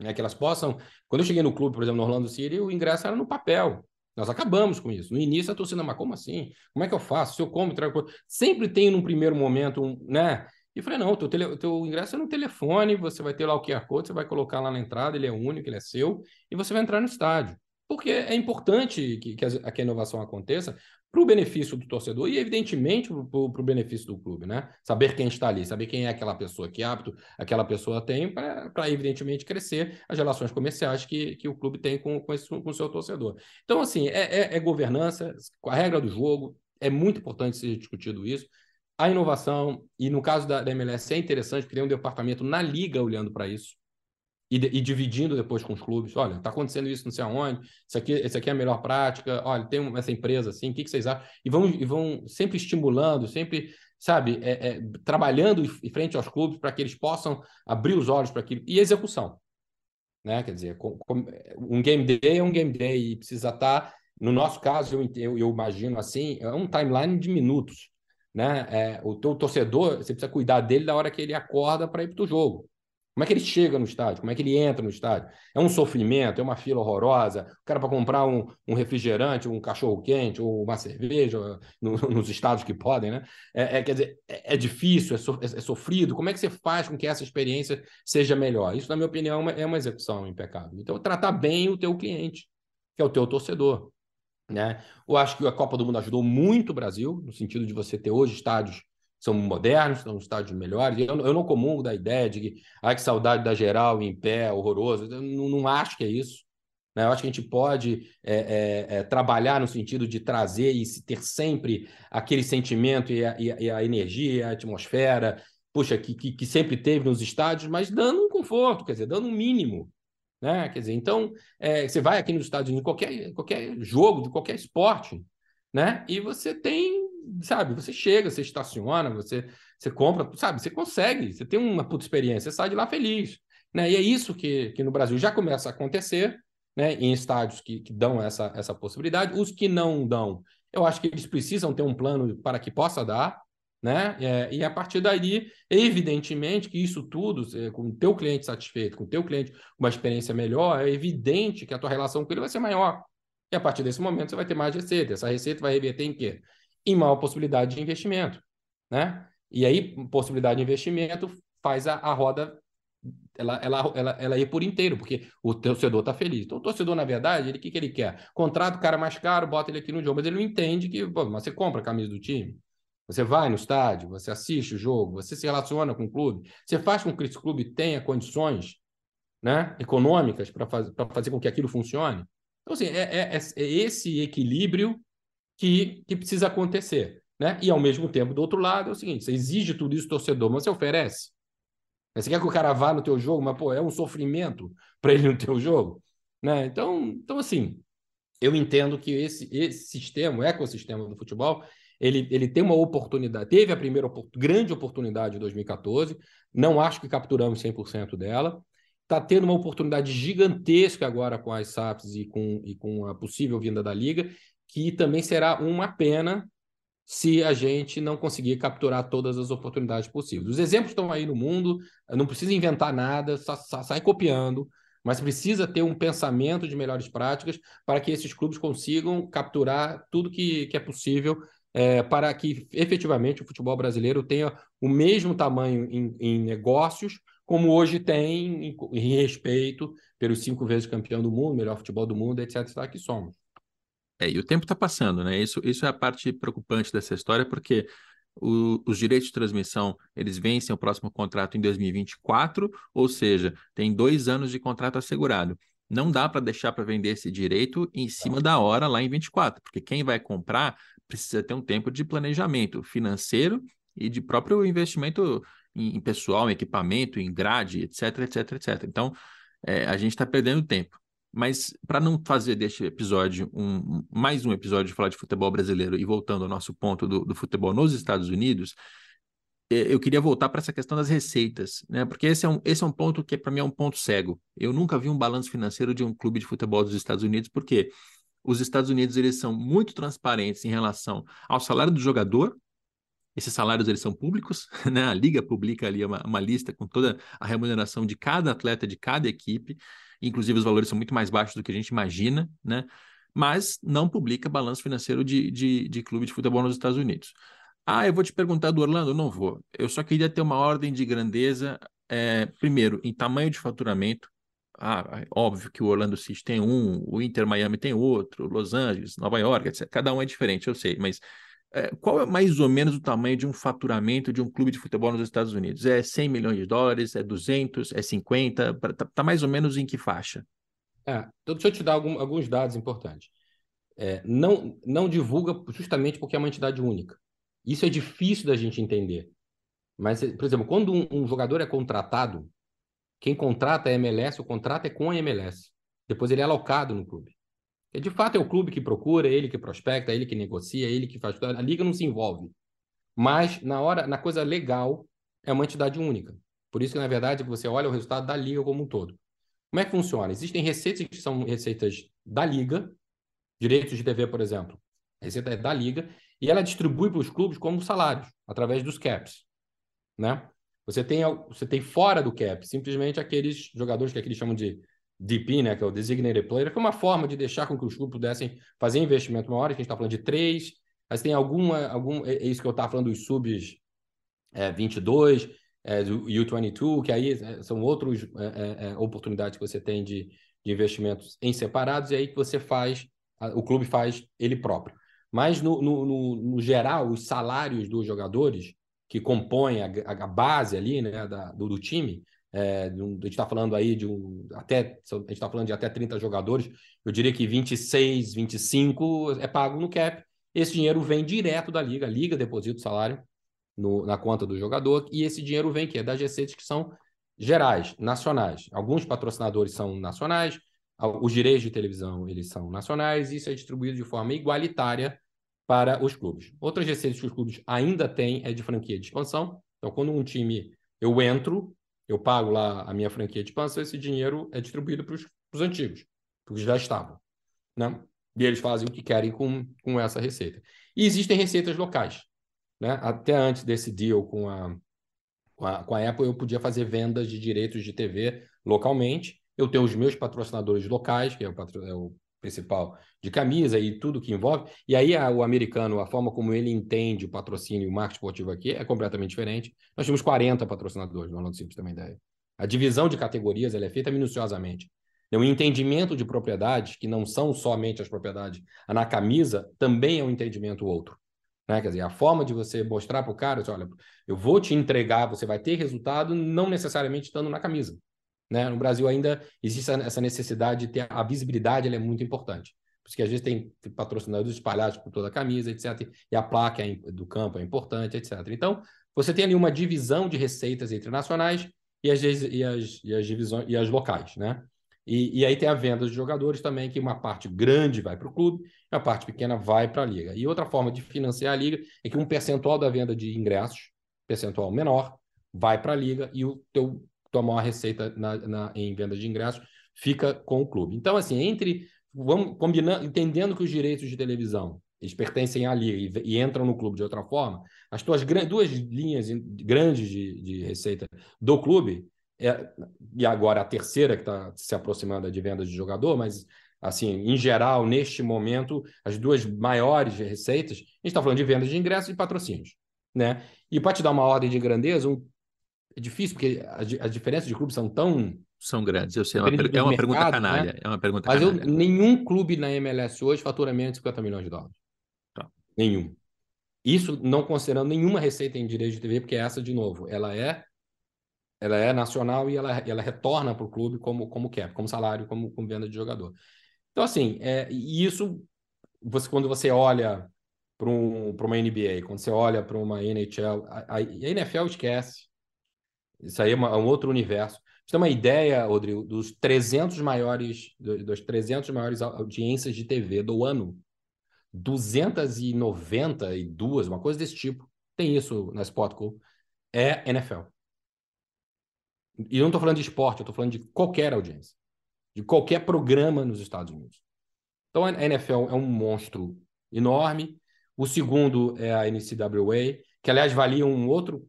né? que elas possam. Quando eu cheguei no clube, por exemplo, no Orlando City, o ingresso era no papel. Nós acabamos com isso. No início a torcida, mas como assim? Como é que eu faço? Se eu como, trago... Sempre tem num primeiro momento, um, né? E falei, não, teu, tele... teu ingresso é no telefone, você vai ter lá o QR Code, você vai colocar lá na entrada, ele é único, ele é seu, e você vai entrar no estádio. Porque é importante que, que, a, que a inovação aconteça, para o benefício do torcedor e, evidentemente, para o benefício do clube, né? Saber quem está ali, saber quem é aquela pessoa, que hábito aquela pessoa tem para, evidentemente, crescer as relações comerciais que, que o clube tem com, com, esse, com o seu torcedor. Então, assim, é, é, é governança, com a regra do jogo, é muito importante ser discutido isso. A inovação, e no caso da, da MLS é interessante, porque tem um departamento na liga olhando para isso e, e, dividindo depois com os clubes. Olha, está acontecendo isso não sei aonde, isso aqui, isso aqui é a melhor prática, olha, tem essa empresa assim, o que, que vocês acham? E vão, e vão sempre estimulando, sempre, sabe, é, é, trabalhando em frente aos clubes para que eles possam abrir os olhos para aquilo. E execução. Né? Quer dizer, com, com, um game day é um game day e precisa estar, tá, no nosso caso, eu, eu, eu imagino assim, é um timeline de minutos. Né? É, o teu torcedor, você precisa cuidar dele da hora que ele acorda para ir para o jogo. Como é que ele chega no estádio? Como é que ele entra no estádio? É um sofrimento, é uma fila horrorosa. O cara para comprar um, um, refrigerante, um cachorro quente ou uma cerveja no, nos estados que podem, né? É, é quer dizer, é, é difícil, é, so, é, é, sofrido. Como é que você faz com que essa experiência seja melhor? Isso, na minha opinião, é uma, é uma execução impecável. Então, tratar bem o teu cliente, que é o teu torcedor. Né? Eu acho que a Copa do Mundo ajudou muito o Brasil, no sentido de você ter hoje estádios são modernos, são estádios melhores. Eu, eu não comungo da ideia de que, ai, que saudade da geral em pé, horroroso. Eu não, não acho que é isso. Né? Eu acho que a gente pode é, é, é, trabalhar no sentido de trazer e ter sempre aquele sentimento e a, e a energia, a atmosfera, puxa, que, que, que, sempre teve nos estádios, mas dando um conforto, quer dizer, dando um mínimo. Né? Quer dizer, então, é, você vai aqui nos Estados Unidos, qualquer, qualquer jogo, de qualquer esporte, né? E você tem sabe, você chega, você estaciona, você, você compra, sabe, você consegue, você tem uma puta experiência, você sai de lá feliz. Né? E é isso que, que no Brasil já começa a acontecer, né? em estádios que, que dão essa, essa possibilidade. Os que não dão, eu acho que eles precisam ter um plano para que possa dar, né? É, e a partir daí, evidentemente que isso tudo, com o teu cliente satisfeito, com o teu cliente uma experiência melhor, é evidente que a tua relação com ele vai ser maior. E a partir desse momento você vai ter mais receita. Essa receita vai reverter em quê? E maior possibilidade de investimento, né? E aí, possibilidade de investimento faz a, a roda ela, ela, ela, ela ir por inteiro, porque o torcedor está feliz. Então, o torcedor, na verdade, ele o que, que ele quer? Contrata o cara mais caro, bota ele aqui no jogo, mas ele não entende que, pô, você compra a camisa do time, você vai no estádio, você assiste o jogo, você se relaciona com o clube, você faz com que esse clube tenha condições né, econômicas para faz, fazer com que aquilo funcione. Então, assim, é, é, é esse equilíbrio que, que precisa acontecer. Né? E, ao mesmo tempo, do outro lado, é o seguinte: você exige tudo isso do torcedor, mas você oferece. Você quer que o cara vá no teu jogo, mas, pô, é um sofrimento para ele no teu jogo. Né? Então, então, assim, eu entendo que esse, esse sistema, o ecossistema do futebol, ele, ele tem uma oportunidade, teve a primeira grande oportunidade em 2014, não acho que capturamos 100% dela, está tendo uma oportunidade gigantesca agora com as SAPs e com, e com a possível vinda da Liga, que também será uma pena se a gente não conseguir capturar todas as oportunidades possíveis. Os exemplos estão aí no mundo, não precisa inventar nada, só, só sai copiando, mas precisa ter um pensamento de melhores práticas para que esses clubes consigam capturar tudo que, que é possível é, para que efetivamente o futebol brasileiro tenha o mesmo tamanho em, em negócios como hoje tem em, em, respeito pelos cinco vezes campeão do mundo, melhor futebol do mundo, etc. que somos. É, e o tempo está passando, né? Isso, isso é a parte preocupante dessa história, porque o, os direitos de transmissão eles vencem o próximo contrato em 2024, ou seja, tem dois anos de contrato assegurado. Não dá para deixar para vender esse direito em cima da hora lá em 24, porque quem vai comprar precisa ter um tempo de planejamento financeiro e de próprio investimento em, em pessoal, em equipamento, em grade, etc, etc, etc. Então, é, a gente está perdendo tempo. Mas para não fazer deste episódio um, mais um episódio de falar de futebol brasileiro e voltando ao nosso ponto do, do futebol nos Estados Unidos, é, eu queria voltar para essa questão das receitas, né? Porque esse é um, esse é um ponto que para mim é um ponto cego. Eu nunca vi um balanço financeiro de um clube de futebol dos Estados Unidos, porque os Estados Unidos eles são muito transparentes em relação ao salário do jogador. Esses salários eles são públicos, né? A liga publica ali uma, uma lista com toda a remuneração de cada atleta de cada equipe. Inclusive os valores são muito mais baixos do que a gente imagina, né? Mas não publica balanço financeiro de, de, de clube de futebol nos Estados Unidos. Ah, eu vou te perguntar do Orlando? Não vou. Eu só queria ter uma ordem de grandeza, é, primeiro, em tamanho de faturamento. Ah, óbvio que o Orlando City tem um, o Inter Miami tem outro, Los Angeles, Nova York, etc. Cada um é diferente, eu sei, mas é, qual é mais ou menos o tamanho de um faturamento de um clube de futebol nos Estados Unidos? É 100 milhões de dólares? É 200? É 50? Tá, tá mais ou menos em que faixa? É, então deixa eu te dar algum, alguns dados importantes. É, não, não divulga justamente porque é uma entidade única. Isso é difícil da gente entender. Mas, por exemplo, quando um, um jogador é contratado, quem contrata é a MLS, o contrato é com a MLS. Depois ele é alocado no clube. E de fato é o clube que procura, é ele que prospecta, é ele que negocia, é ele que faz tudo. A liga não se envolve. Mas na hora, na coisa legal, é uma entidade única. Por isso que, na verdade, você olha o resultado da liga como um todo. Como é que funciona? Existem receitas que são receitas da liga, direitos de TV, por exemplo. A receita é da liga, e ela distribui para os clubes como salários, através dos caps. Né? Você, tem, você tem fora do cap simplesmente aqueles jogadores que aqui eles chamam de DP, né, que é o Designated Player, é uma forma de deixar com que os clubes pudessem fazer investimento maior, a gente está falando de três, mas tem alguma, algum, é, é isso que eu estava falando dos subs é, 22, é, do U22, que aí é, são outras é, é, oportunidades que você tem de, de investimentos em separados, e aí que você faz, o clube faz ele próprio. Mas, no, no, no, no geral, os salários dos jogadores que compõem a, a base ali né, da, do, do time, é, um, a gente está falando aí de um, até, a gente está falando de até 30 jogadores, eu diria que 26, 25 é pago no cap. Esse dinheiro vem direto da liga, a liga deposita o salário no, na conta do jogador, e esse dinheiro vem que é das receitas que são gerais, nacionais. Alguns patrocinadores são nacionais, os direitos de televisão eles são nacionais e isso é distribuído de forma igualitária para os clubes. Outras receitas que os clubes ainda têm é de franquia de expansão. Então, quando um time eu entro, eu pago lá a minha franquia de expansão, esse dinheiro é distribuído para os antigos, porque já estavam. Né? E eles fazem o que querem com, com essa receita. E existem receitas locais. Né? Até antes desse deal com a, com a, com a Apple, eu podia fazer vendas de direitos de TV localmente eu tenho os meus patrocinadores locais, que é o, patro... é o principal de camisa e tudo que envolve. E aí a, o americano, a forma como ele entende o patrocínio e o marketing esportivo aqui é completamente diferente. Nós temos 40 patrocinadores no Orlando Simples também ideia. A divisão de categorias é feita minuciosamente. O entendimento de propriedades, que não são somente as propriedades, na camisa também é um entendimento outro. Né? Quer dizer, a forma de você mostrar para o cara, olha, eu vou te entregar, você vai ter resultado, não necessariamente estando na camisa. Né? No Brasil ainda existe essa necessidade de ter a visibilidade, ela é muito importante. Porque às vezes tem patrocinadores espalhados por toda a camisa, etc. E a placa é do campo é importante, etc. Então, você tem ali uma divisão de receitas entre nacionais e as, e as, e as divisões e as locais, né? E, e, aí tem a venda de jogadores também, que uma parte grande vai para o clube, a parte pequena vai para a liga. E outra forma de financiar a liga é que um percentual da venda de ingressos, percentual menor, vai para a liga e o teu tua maior receita na, na, em venda de ingressos fica com o clube. Então, assim, entre vamos combinando, entendendo que os direitos de televisão eles pertencem à liga e, e entram no clube de outra forma, as tuas duas linhas grandes de, de receita do clube, é, e agora a terceira que está se aproximando de vendas de jogador, mas assim, em geral, neste momento, as duas maiores receitas, a gente está falando de vendas de ingressos e patrocínios. Né? E para te dar uma ordem de grandeza, um é difícil, porque as, as diferenças de clubes são tão. São grandes, eu sei. É uma, per... é uma mercado, pergunta canalha. Né? É uma pergunta Mas canalha. Eu, nenhum clube na MLS hoje fatura menos de 50 milhões de dólares. Tá. Nenhum. Isso não considerando nenhuma receita em direito de TV, porque essa, de novo, ela é ela é nacional e ela, ela retorna para o clube como, como cap, como salário, como, como venda de jogador. Então, assim, é, isso, você, quando você olha para um, uma NBA, quando você olha para uma NHL, a, a, a NFL esquece. Isso aí é, uma, é um outro universo. Você tem uma ideia, Rodrigo, dos 300 maiores, dos 300 maiores audiências de TV do ano, 292, uma coisa desse tipo. Tem isso na Sportco. é NFL. E não estou falando de esporte, eu estou falando de qualquer audiência, de qualquer programa nos Estados Unidos. Então a NFL é um monstro enorme. O segundo é a NCAA, que aliás valia um outro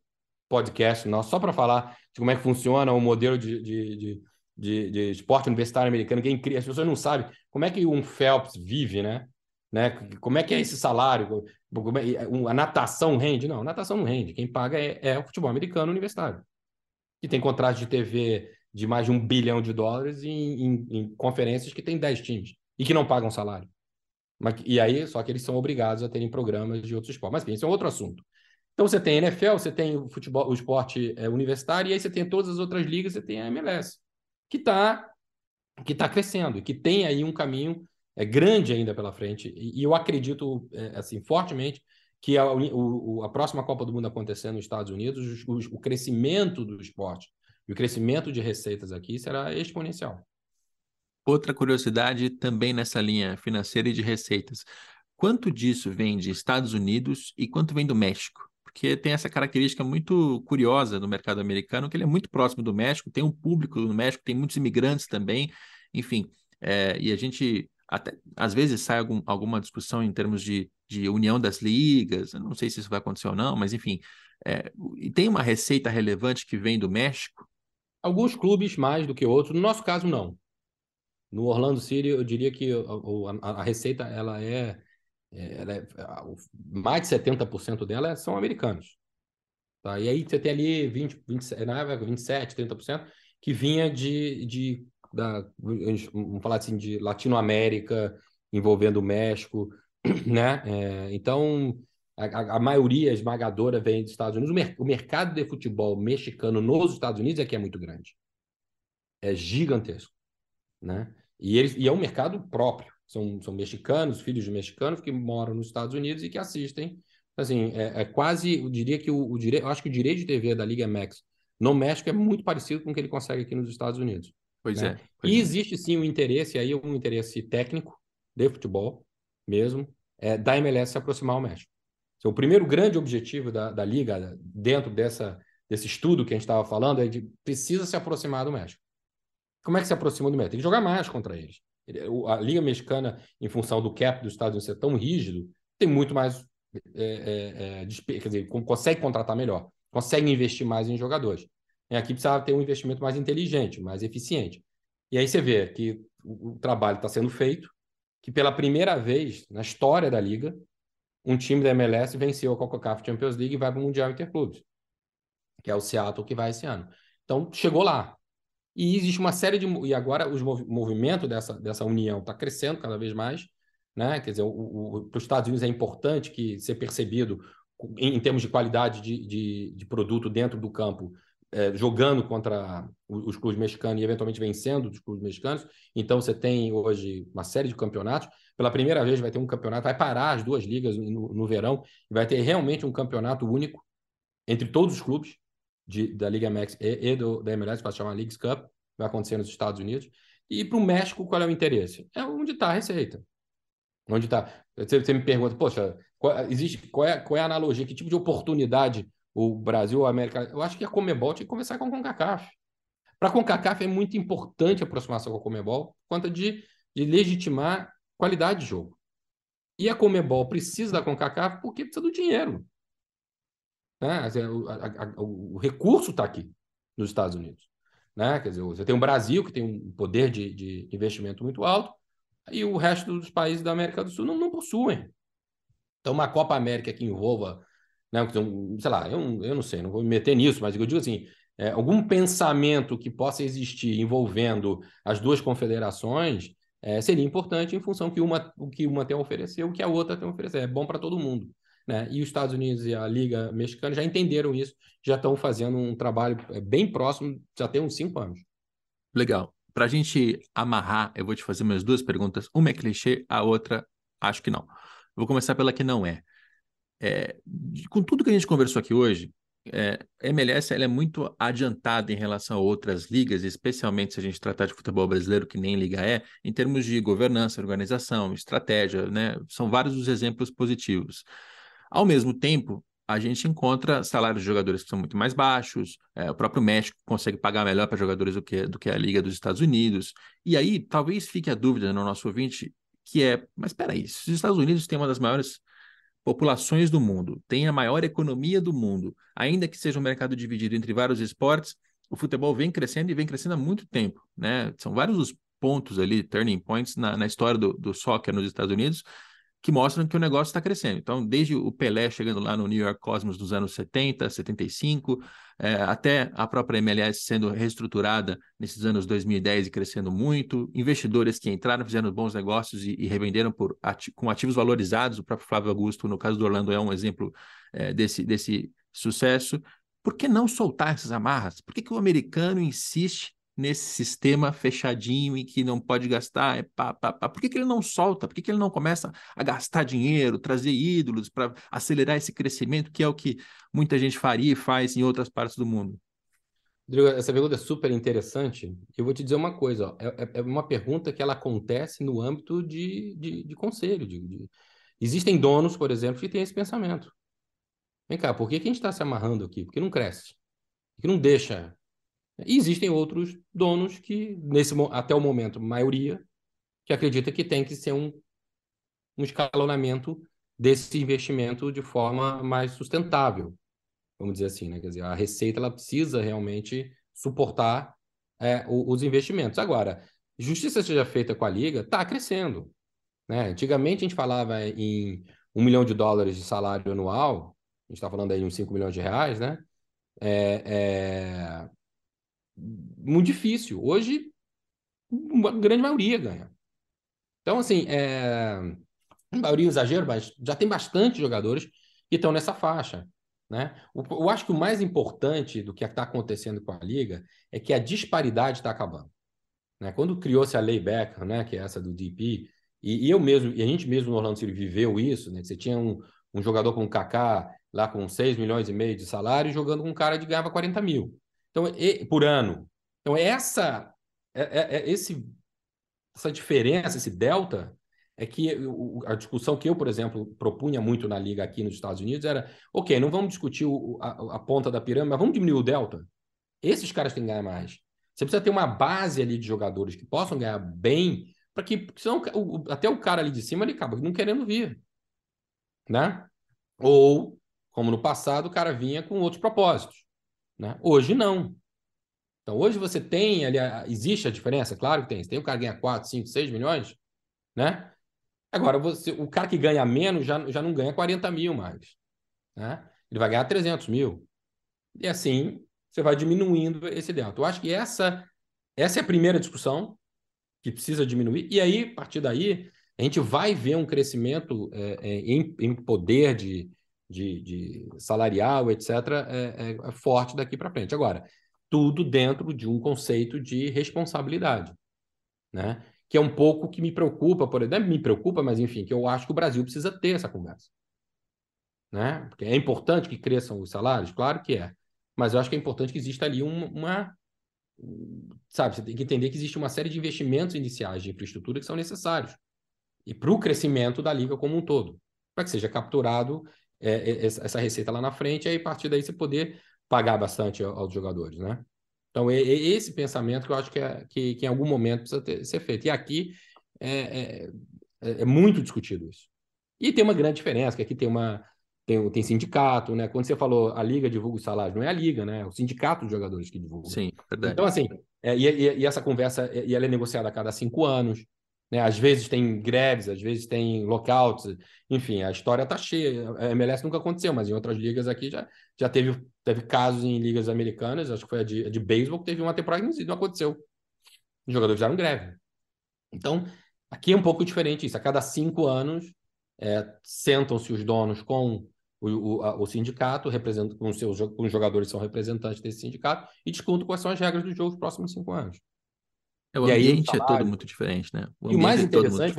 podcast nosso só para falar de como é que funciona o modelo de, de, de, de, de esporte universitário americano, que é incrível. As pessoas não sabem como é que um Phelps vive, né? né? Como é que é esse salário? É, a natação rende? Não, a natação não rende. Quem paga é, é o futebol americano universitário, que tem contratos de TV de mais de um bilhão de dólares em, em, em conferências que tem 10 times e que não pagam salário. Mas, e aí, só que eles são obrigados a terem programas de outros esportes. Mas, enfim, esse é um outro assunto. Então, você tem NFL, você tem o futebol, o esporte é, universitário, e aí você tem todas as outras ligas, você tem a MLS, que está que tá crescendo, que tem aí um caminho é, grande ainda pela frente. E, e eu acredito, é, assim, fortemente, que a, o, a próxima Copa do Mundo acontecendo nos Estados Unidos, o, o crescimento do esporte e o crescimento de receitas aqui será exponencial. Outra curiosidade também nessa linha financeira e de receitas. Quanto disso vem de Estados Unidos e quanto vem do México? Porque tem essa característica muito curiosa no mercado americano, que ele é muito próximo do México, tem um público no México, tem muitos imigrantes também, enfim. É, e a gente até, às vezes sai algum, alguma discussão em termos de, de união das ligas, não sei se isso vai acontecer ou não, mas enfim. É, e tem uma receita relevante que vem do México? Alguns clubes mais do que outros, no nosso caso, não. No Orlando City, eu diria que a, a, a receita ela é, é, ela é, mais de 70% dela são americanos. Tá? E aí você tem ali 20, 20, na época, 27, 30% que vinha de, de da, vamos falar assim, de Latinoamérica, envolvendo o México, né? É, então, a, a, maioria esmagadora vem dos Estados Unidos. O, mer o mercado de futebol mexicano nos Estados Unidos é que é muito grande. É gigantesco, né? E, eles, e é um mercado próprio. São, são mexicanos, filhos de mexicanos que moram nos Estados Unidos e que assistem. Assim, é, é quase, eu diria que o, o direito, eu acho que o direito de TV da Liga Max no México é muito parecido com o que ele consegue aqui nos Estados Unidos. Pois né? é. Pois e é. existe sim um interesse aí, um interesse técnico de futebol mesmo, é, da MLS se aproximar ao México. Então, o primeiro grande objetivo da, da Liga, dentro dessa, desse estudo que a gente estava falando, é de precisa se aproximar do México. Como é que se aproxima do México? Tem que jogar mais contra eles. A Liga Mexicana, em função do cap dos Estados Unidos ser tão rígido, tem muito mais. É, é, é, quer dizer, consegue contratar melhor, consegue investir mais em jogadores. E aqui precisava ter um investimento mais inteligente, mais eficiente. E aí você vê que o, o trabalho está sendo feito, que pela primeira vez na história da Liga, um time da MLS venceu a CONCACAF Champions League e vai para o Mundial Interclubes, que é o Seattle que vai esse ano. Então, chegou lá. E existe uma série de. E agora o movimento dessa, dessa união está crescendo cada vez mais. Né? Quer dizer, para os Estados Unidos é importante que ser percebido em, em termos de qualidade de, de, de, produto dentro do campo, é, jogando contra os clubes mexicanos e eventualmente vencendo os clubes mexicanos. Então você tem hoje uma série de campeonatos. Pela primeira vez vai ter um campeonato, vai parar as duas ligas no, no verão vai ter realmente um campeonato único entre todos os clubes de, da Liga Max e, e do, da MLS, para chamar Leagues Cup, vai acontecer nos Estados Unidos. E para o México, qual é o interesse? É onde está a receita. Onde está? Você, você, me pergunta, poxa, qual, existe, qual, é, qual é a analogia? Que tipo de oportunidade o Brasil, a América? Eu acho que a Comebol tinha que conversar com a CONCACAF. Para a CONCACAF é muito importante a aproximação com a Comebol conta de, de legitimar qualidade de jogo. E a Comebol precisa da CONCACAF porque precisa do dinheiro. Né? O, a, o recurso está aqui nos Estados Unidos. Né? Quer dizer, você tem o Brasil, que tem um poder de, de investimento muito alto, e o resto dos países da América do Sul não, não possuem. Então, uma Copa América que envolva, né, sei lá, eu, eu não sei, não vou me meter nisso, mas eu digo assim, é, algum pensamento que possa existir envolvendo as duas confederações é, seria importante em função que uma, o que uma tem a oferecer, o que a outra tem a oferecer. É bom para todo mundo. Né? E os Estados Unidos e a Liga Mexicana já entenderam isso, já estão fazendo um trabalho é, bem próximo, já tem uns cinco anos. Legal. Para a gente amarrar, eu vou te fazer mais duas perguntas. Uma é clichê, a outra acho que não. vou começar pela que não é. é com tudo que a gente conversou aqui hoje, é, a MLS ela é muito adiantada em relação a outras ligas, especialmente se a gente tratar de futebol brasileiro, que nem liga é, em termos de governança, organização, estratégia, né? São vários os exemplos positivos. Ao mesmo tempo, a gente encontra salários de jogadores que são muito mais baixos, é, o próprio México consegue pagar melhor para jogadores do que, do que a Liga dos Estados Unidos. E aí, talvez fique a dúvida no nosso ouvinte, que é, mas espera aí, se os Estados Unidos têm uma das maiores populações do mundo, tem a maior economia do mundo, ainda que seja um mercado dividido entre vários esportes, o futebol vem crescendo e vem crescendo há muito tempo, né? São vários os pontos ali, turning points na, na história do, do soccer nos Estados Unidos, que mostram que o negócio está crescendo. Então, desde o Pelé chegando lá no New York Cosmos nos anos 70, 75, é, até a própria MLS sendo reestruturada nesses anos 2010 e crescendo muito, investidores que entraram, fizeram bons negócios e, e revenderam por ati com ativos valorizados, o próprio Flávio Augusto, no caso do Orlando, é um exemplo é, desse, desse sucesso. Por que não soltar essas amarras? Por que, que o americano insiste nesse sistema fechadinho e que não pode gastar, é pá, pá, pá. por que, que ele não solta? Por que, que ele não começa a gastar dinheiro, trazer ídolos para acelerar esse crescimento, que é o que muita gente faria e faz em outras partes do mundo? Rodrigo, essa pergunta é super interessante. Eu vou te dizer uma coisa: ó, é, é, é uma pergunta que ela acontece no âmbito de, de, de conselho. De, de... Existem donos, por exemplo, que têm esse pensamento. Vem cá, por que, que a gente está se amarrando aqui? Porque não cresce. Porque não deixa existem outros donos que, nesse, até o momento, maioria, que acredita que tem que ser um, um escalonamento desse investimento de forma mais sustentável, vamos dizer assim, né? Quer dizer, a receita ela precisa realmente suportar é, os investimentos. Agora, justiça seja feita com a liga, está crescendo. Né? Antigamente a gente falava em um milhão de dólares de salário anual, a gente está falando aí de uns 5 milhões de reais, né? É, é, muito difícil. Hoje, uma grande maioria ganha. Então, assim, é... a maioria é exagero, mas já tem bastante jogadores que estão nessa faixa. Né? Eu acho que o mais importante do que está acontecendo com a liga é que a disparidade está acabando. Né? Quando criou-se a lei Becker, né, que é essa do DP, e, e, eu mesmo, e a gente mesmo no Orlando City viveu isso, né? Você tinha um, um jogador como o Kaká lá com 6 milhões e meio de salário jogando com um cara que ganhava 40 mil. Então, e, por ano. Então, essa, é, é, é, esse, essa diferença, esse delta, é que a discussão que eu, por exemplo, propunha muito na liga aqui nos Estados Unidos era: ok, não vamos discutir o, a, a, ponta da pirâmide, mas vamos diminuir o delta. Esses caras têm que ganhar mais. Você precisa ter uma base ali de jogadores que possam ganhar bem, para que, senão o, até o cara ali de cima ele acaba não querendo vir. Né? Ou, como no passado, o cara vinha com outros propósitos. Né? Hoje não. Então, hoje você tem ali, existe a diferença? Claro que tem. Você tem o cara que ganha 4, 5, 6 milhões, né? Agora, você, o cara que ganha menos já, já não ganha 40 mil mais. Né? Ele vai ganhar 300 mil. E assim, você vai diminuindo esse delta. Eu acho que essa, essa é a primeira discussão que precisa diminuir. E aí, a partir daí, a gente vai ver um crescimento é, é, em, em poder de, de, de salarial, etc., é, é, é forte daqui para frente. Agora, tudo dentro de um conceito de responsabilidade, né? Que é um pouco que me preocupa, por exemplo, me preocupa, mas enfim, que eu acho que o Brasil precisa ter essa conversa, né? Porque é importante que cresçam os salários, claro que é, mas eu acho que é importante que exista ali uma, uma sabe, você tem que entender que existe uma série de investimentos iniciais de infraestrutura que são necessários e para o crescimento da liga como um todo, para que seja capturado é, é essa receita lá na frente, e aí a partir daí você poder pagar bastante aos jogadores, né? Então, é, esse pensamento que eu acho que, é, que, que em algum momento precisa ter, ser feito. E aqui é, é, é, é, muito discutido isso. E tem uma grande diferença, que aqui tem uma tem, tem sindicato, né? Quando você falou a liga divulga os salários, não é a liga, né? É o sindicato de jogadores que divulga. Sim, verdade. Então, assim, e, e, e, essa conversa e ela é negociada a cada cinco anos. Né? Às vezes tem greves, às vezes tem lockouts, enfim, a história está cheia. A MLS nunca aconteceu, mas em outras ligas aqui já, já teve, teve casos em ligas americanas, acho que foi a de, de beisebol, que teve uma temporada que não aconteceu. Os jogadores fizeram greve. Então, aqui é um pouco diferente isso. A cada cinco anos, é, sentam-se os donos com o, o, a, o sindicato, com, seus, com os jogadores são representantes desse sindicato, e discutem quais são as regras do jogo nos próximos cinco anos. É, o e ambiente aí, é todo muito diferente, né? O e o mais é interessante,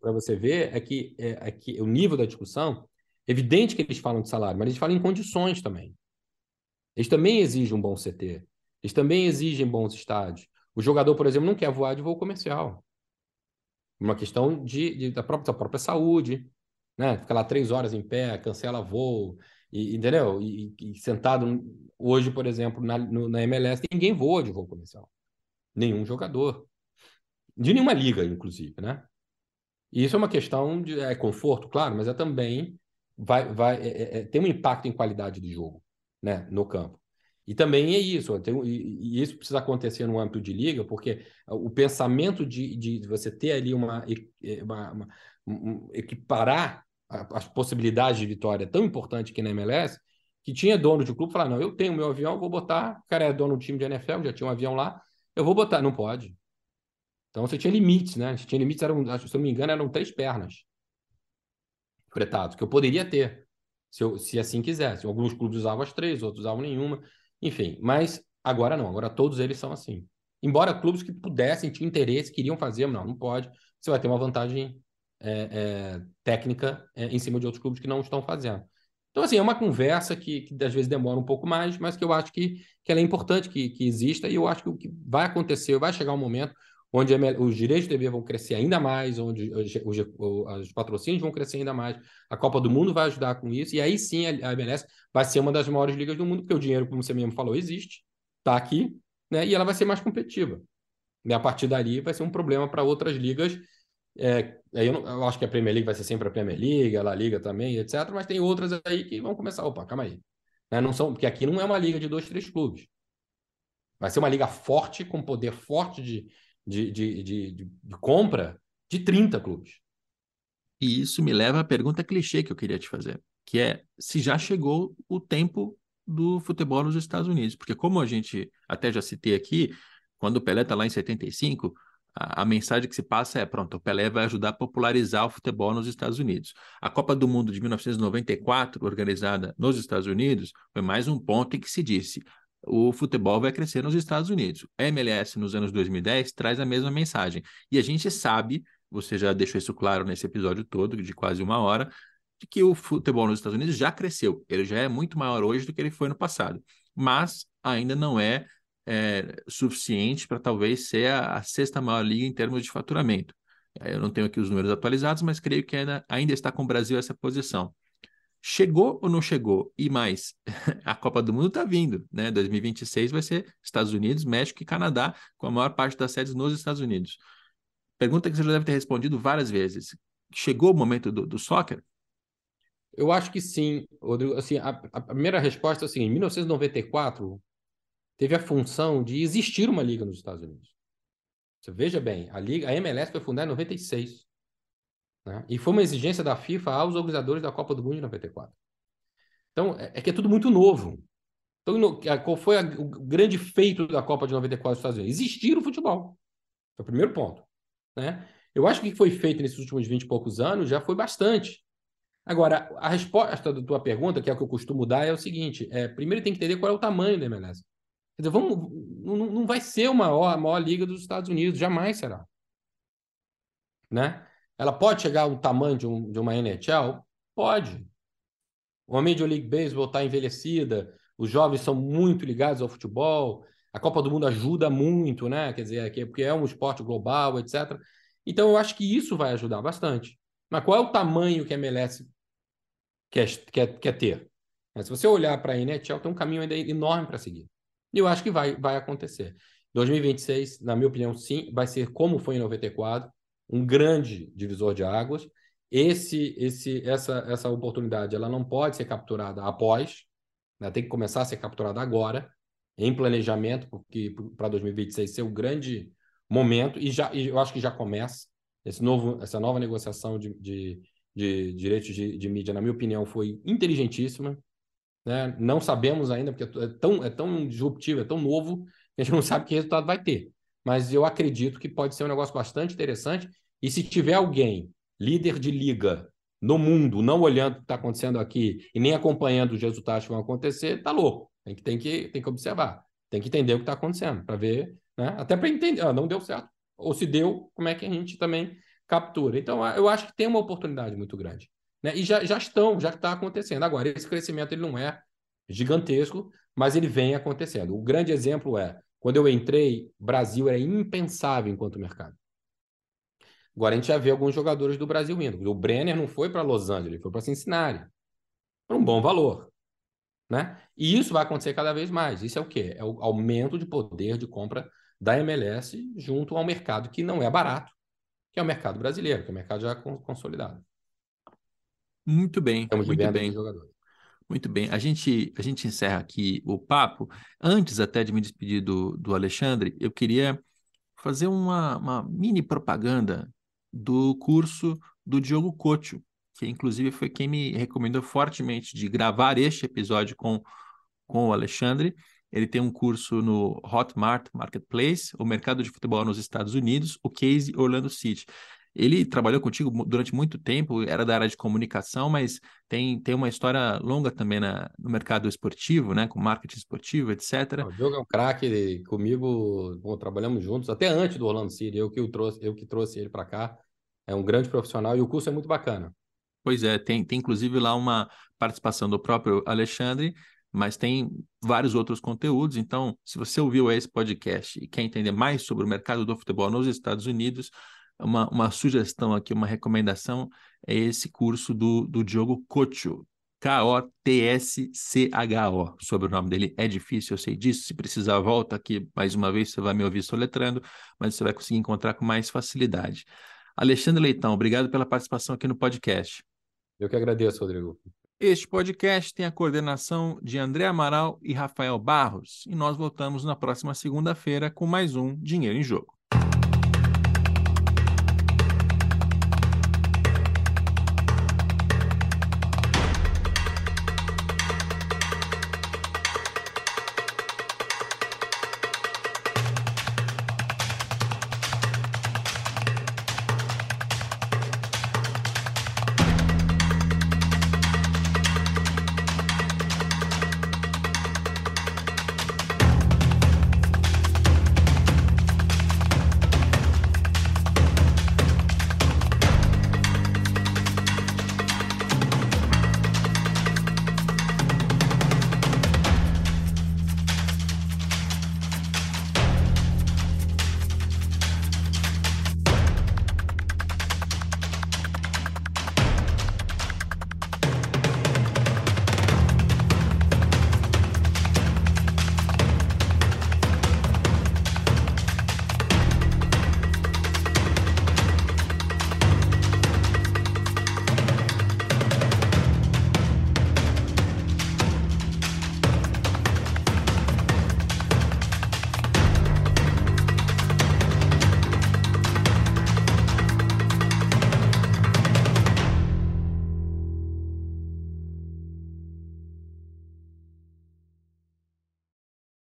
para você ver, é que, é, é que o nível da discussão, evidente que eles falam de salário, mas eles falam em condições também. Eles também exigem um bom CT. Eles também exigem bons estádios. O jogador, por exemplo, não quer voar de voo comercial. Uma questão de, de da, própria, da própria saúde, né? Fica lá três horas em pé, cancela voo. E, entendeu? E, e, sentado hoje, por exemplo, na, no, na MLS, ninguém voa de voo comercial. Nenhum jogador. De nenhuma liga, inclusive, né? E isso é uma questão de é, conforto, claro, mas é também vai, vai é, é, é tem um impacto em qualidade de jogo, né, no campo. E também é isso, tem, e, e, isso precisa acontecer no âmbito de liga, porque o pensamento de, de você ter ali uma, uma, uma um, equiparar as possibilidades de vitória é tão importante que na MLS, que tinha dono de clube falar: não, eu tenho meu avião, vou botar. O cara é dono do time de NFL, já tinha um avião lá, eu vou botar. Não pode. Então você tinha limites, né? Você tinha limites, eram, se eu não me engano, eram três pernas fretados, que eu poderia ter, se, eu, se assim quisesse. Alguns clubes usavam as três, outros usavam nenhuma. Enfim, mas agora não, agora todos eles são assim. Embora clubes que pudessem, tinham interesse, queriam fazer, não, não pode. Você vai ter uma vantagem é, é, técnica é, em cima de outros clubes que não estão fazendo. Então, assim, é uma conversa que, que às vezes demora um pouco mais, mas que eu acho que, que ela é importante que, que exista e eu acho que o que vai acontecer, vai chegar um momento onde os direitos de TV vão crescer ainda mais, onde os, os, os, patrocínios vão crescer ainda mais, a Copa do Mundo vai ajudar com isso, e aí sim a, a MLS vai ser uma das maiores ligas do mundo, porque o dinheiro, como você mesmo falou, existe, está aqui, né, e ela vai ser mais competitiva. E a partir dali vai ser um problema para outras ligas. É, eu, não, eu, acho que a Premier League vai ser sempre a Premier League, a La Liga também, etc. Mas tem outras aí que vão começar. Opa, calma aí. Né, não são, porque aqui não é uma liga de dois, três clubes. Vai ser uma liga forte, com poder forte de, de, de, de, de, compra de 30 clubes. E isso me leva à pergunta clichê que eu queria te fazer, que é se já chegou o tempo do futebol nos Estados Unidos. Porque como a gente até já citei aqui, quando o Pelé está lá em 75, a, mensagem que se passa é, pronto, o Pelé vai ajudar a popularizar o futebol nos Estados Unidos. A Copa do Mundo de 1994, organizada nos Estados Unidos, foi mais um ponto em que se disse, o futebol vai crescer nos Estados Unidos. A MLS nos anos 2010 traz a mesma mensagem. E a gente sabe, você já deixou isso claro nesse episódio todo, de quase uma hora, de que o futebol nos Estados Unidos já cresceu. Ele já é muito maior hoje do que ele foi no passado. Mas ainda não é, é suficiente para talvez ser a, a, sexta maior liga em termos de faturamento. Eu não tenho aqui os números atualizados, mas creio que ainda, ainda está com o Brasil essa posição. Chegou ou não chegou? E mais, a Copa do Mundo está vindo, né? 2026 vai ser Estados Unidos, México e Canadá, com a maior parte das sedes nos Estados Unidos. Pergunta que você já deve ter respondido várias vezes. Chegou o momento do, do soccer? Eu acho que sim, Rodrigo. Assim, a, a primeira resposta é assim: em 1994 teve a função de existir uma liga nos Estados Unidos. Você veja bem, a liga, a MLS foi fundada em 96. Né? E foi uma exigência da FIFA aos organizadores da Copa do Mundo de 94. Então, é, é que é tudo muito novo. Então, qual foi a, o grande feito da Copa de 94 dos Estados Unidos? Existir o futebol. É o primeiro ponto. Né? Eu acho que o que foi feito nesses últimos 20 e poucos anos já foi bastante. Agora, a resposta da tua pergunta, que é o que eu costumo dar, é o seguinte: é, primeiro tem que entender qual é o tamanho da MLS. Quer dizer, vamos, não, não vai ser uma maior, a maior liga dos Estados Unidos, jamais será. Né? Ela pode chegar ao tamanho de, um, de uma NHL? Pode. Uma Major League Baseball está envelhecida, os jovens são muito ligados ao futebol, a Copa do Mundo ajuda muito, né? Quer dizer, é porque é um esporte global, etc. Então, eu acho que isso vai ajudar bastante. Mas qual é o tamanho que a MLS quer, quer, quer ter? Mas se você olhar para a NHL, tem um caminho ainda enorme para seguir. E eu acho que vai, vai acontecer. 2026, na minha opinião, sim, vai ser como foi em 94 um grande divisor de águas. Esse, esse, essa, essa oportunidade ela não pode ser capturada após, né? tem que começar a ser capturada agora, em planejamento, porque para 2026 ser o grande momento, e, já, e eu acho que já começa. Esse novo, essa nova negociação de, de, de direitos de, de, mídia, na minha opinião, foi inteligentíssima. Né? Não sabemos ainda, porque é tão, é tão disruptivo, é tão novo, que a gente não sabe que resultado vai ter mas eu acredito que pode ser um negócio bastante interessante. E se tiver alguém, líder de liga no mundo, não olhando o que está acontecendo aqui e nem acompanhando os resultados que vão acontecer, tá louco. Tem que, tem que, tem que observar, tem que entender o que está acontecendo, para ver, né? até para entender, ah, não deu certo. Ou se deu, como é que a gente também captura. Então, eu acho que tem uma oportunidade muito grande. Né? E já, já estão, já está acontecendo. Agora, esse crescimento ele não é gigantesco, mas ele vem acontecendo. O grande exemplo é quando eu entrei, Brasil era impensável enquanto mercado. Agora a gente já vê alguns jogadores do Brasil indo. O Brenner não foi para Los Angeles, ele foi para Cincinnati. Por um bom valor. Né? E isso vai acontecer cada vez mais. Isso é o quê? É o aumento de poder de compra da MLS junto ao mercado que não é barato, que é o mercado brasileiro, que é o mercado já consolidado. Muito bem, muito bem. Muito bem. A gente, a gente encerra aqui o papo. Antes até de me despedir do, do Alexandre, eu queria fazer uma, uma mini propaganda do curso do Diogo Cocho, que inclusive foi quem me recomendou fortemente de gravar este episódio com, com o Alexandre. Ele tem um curso no Hotmart Marketplace, o mercado de futebol nos Estados Unidos, o Case Orlando City. Ele trabalhou contigo durante muito tempo, era da área de comunicação, mas tem, tem uma história longa também na, no mercado esportivo, né? Com marketing esportivo, etc. O Diogo é um craque comigo, bom, trabalhamos juntos até antes do Orlando City, eu que, o trouxe, eu que trouxe ele para cá. É um grande profissional e o curso é muito bacana. Pois é, tem, tem inclusive lá uma participação do próprio Alexandre mas tem vários outros conteúdos. Então, se você ouviu esse podcast e quer entender mais sobre o mercado do futebol nos Estados Unidos, uma, uma sugestão aqui, uma recomendação é esse curso do, do Diogo Cocho, K-O-T-S-C-H-O. Sobre o nome dele é difícil, eu sei disso. Se precisar, volta aqui mais uma vez, você vai me ouvir soletrando, mas você vai conseguir encontrar com mais facilidade. Alexandre Leitão, obrigado pela participação aqui no podcast. Eu que agradeço, Rodrigo. Este podcast tem a coordenação de André Amaral e Rafael Barros, e nós voltamos na próxima segunda-feira com mais um Dinheiro em Jogo.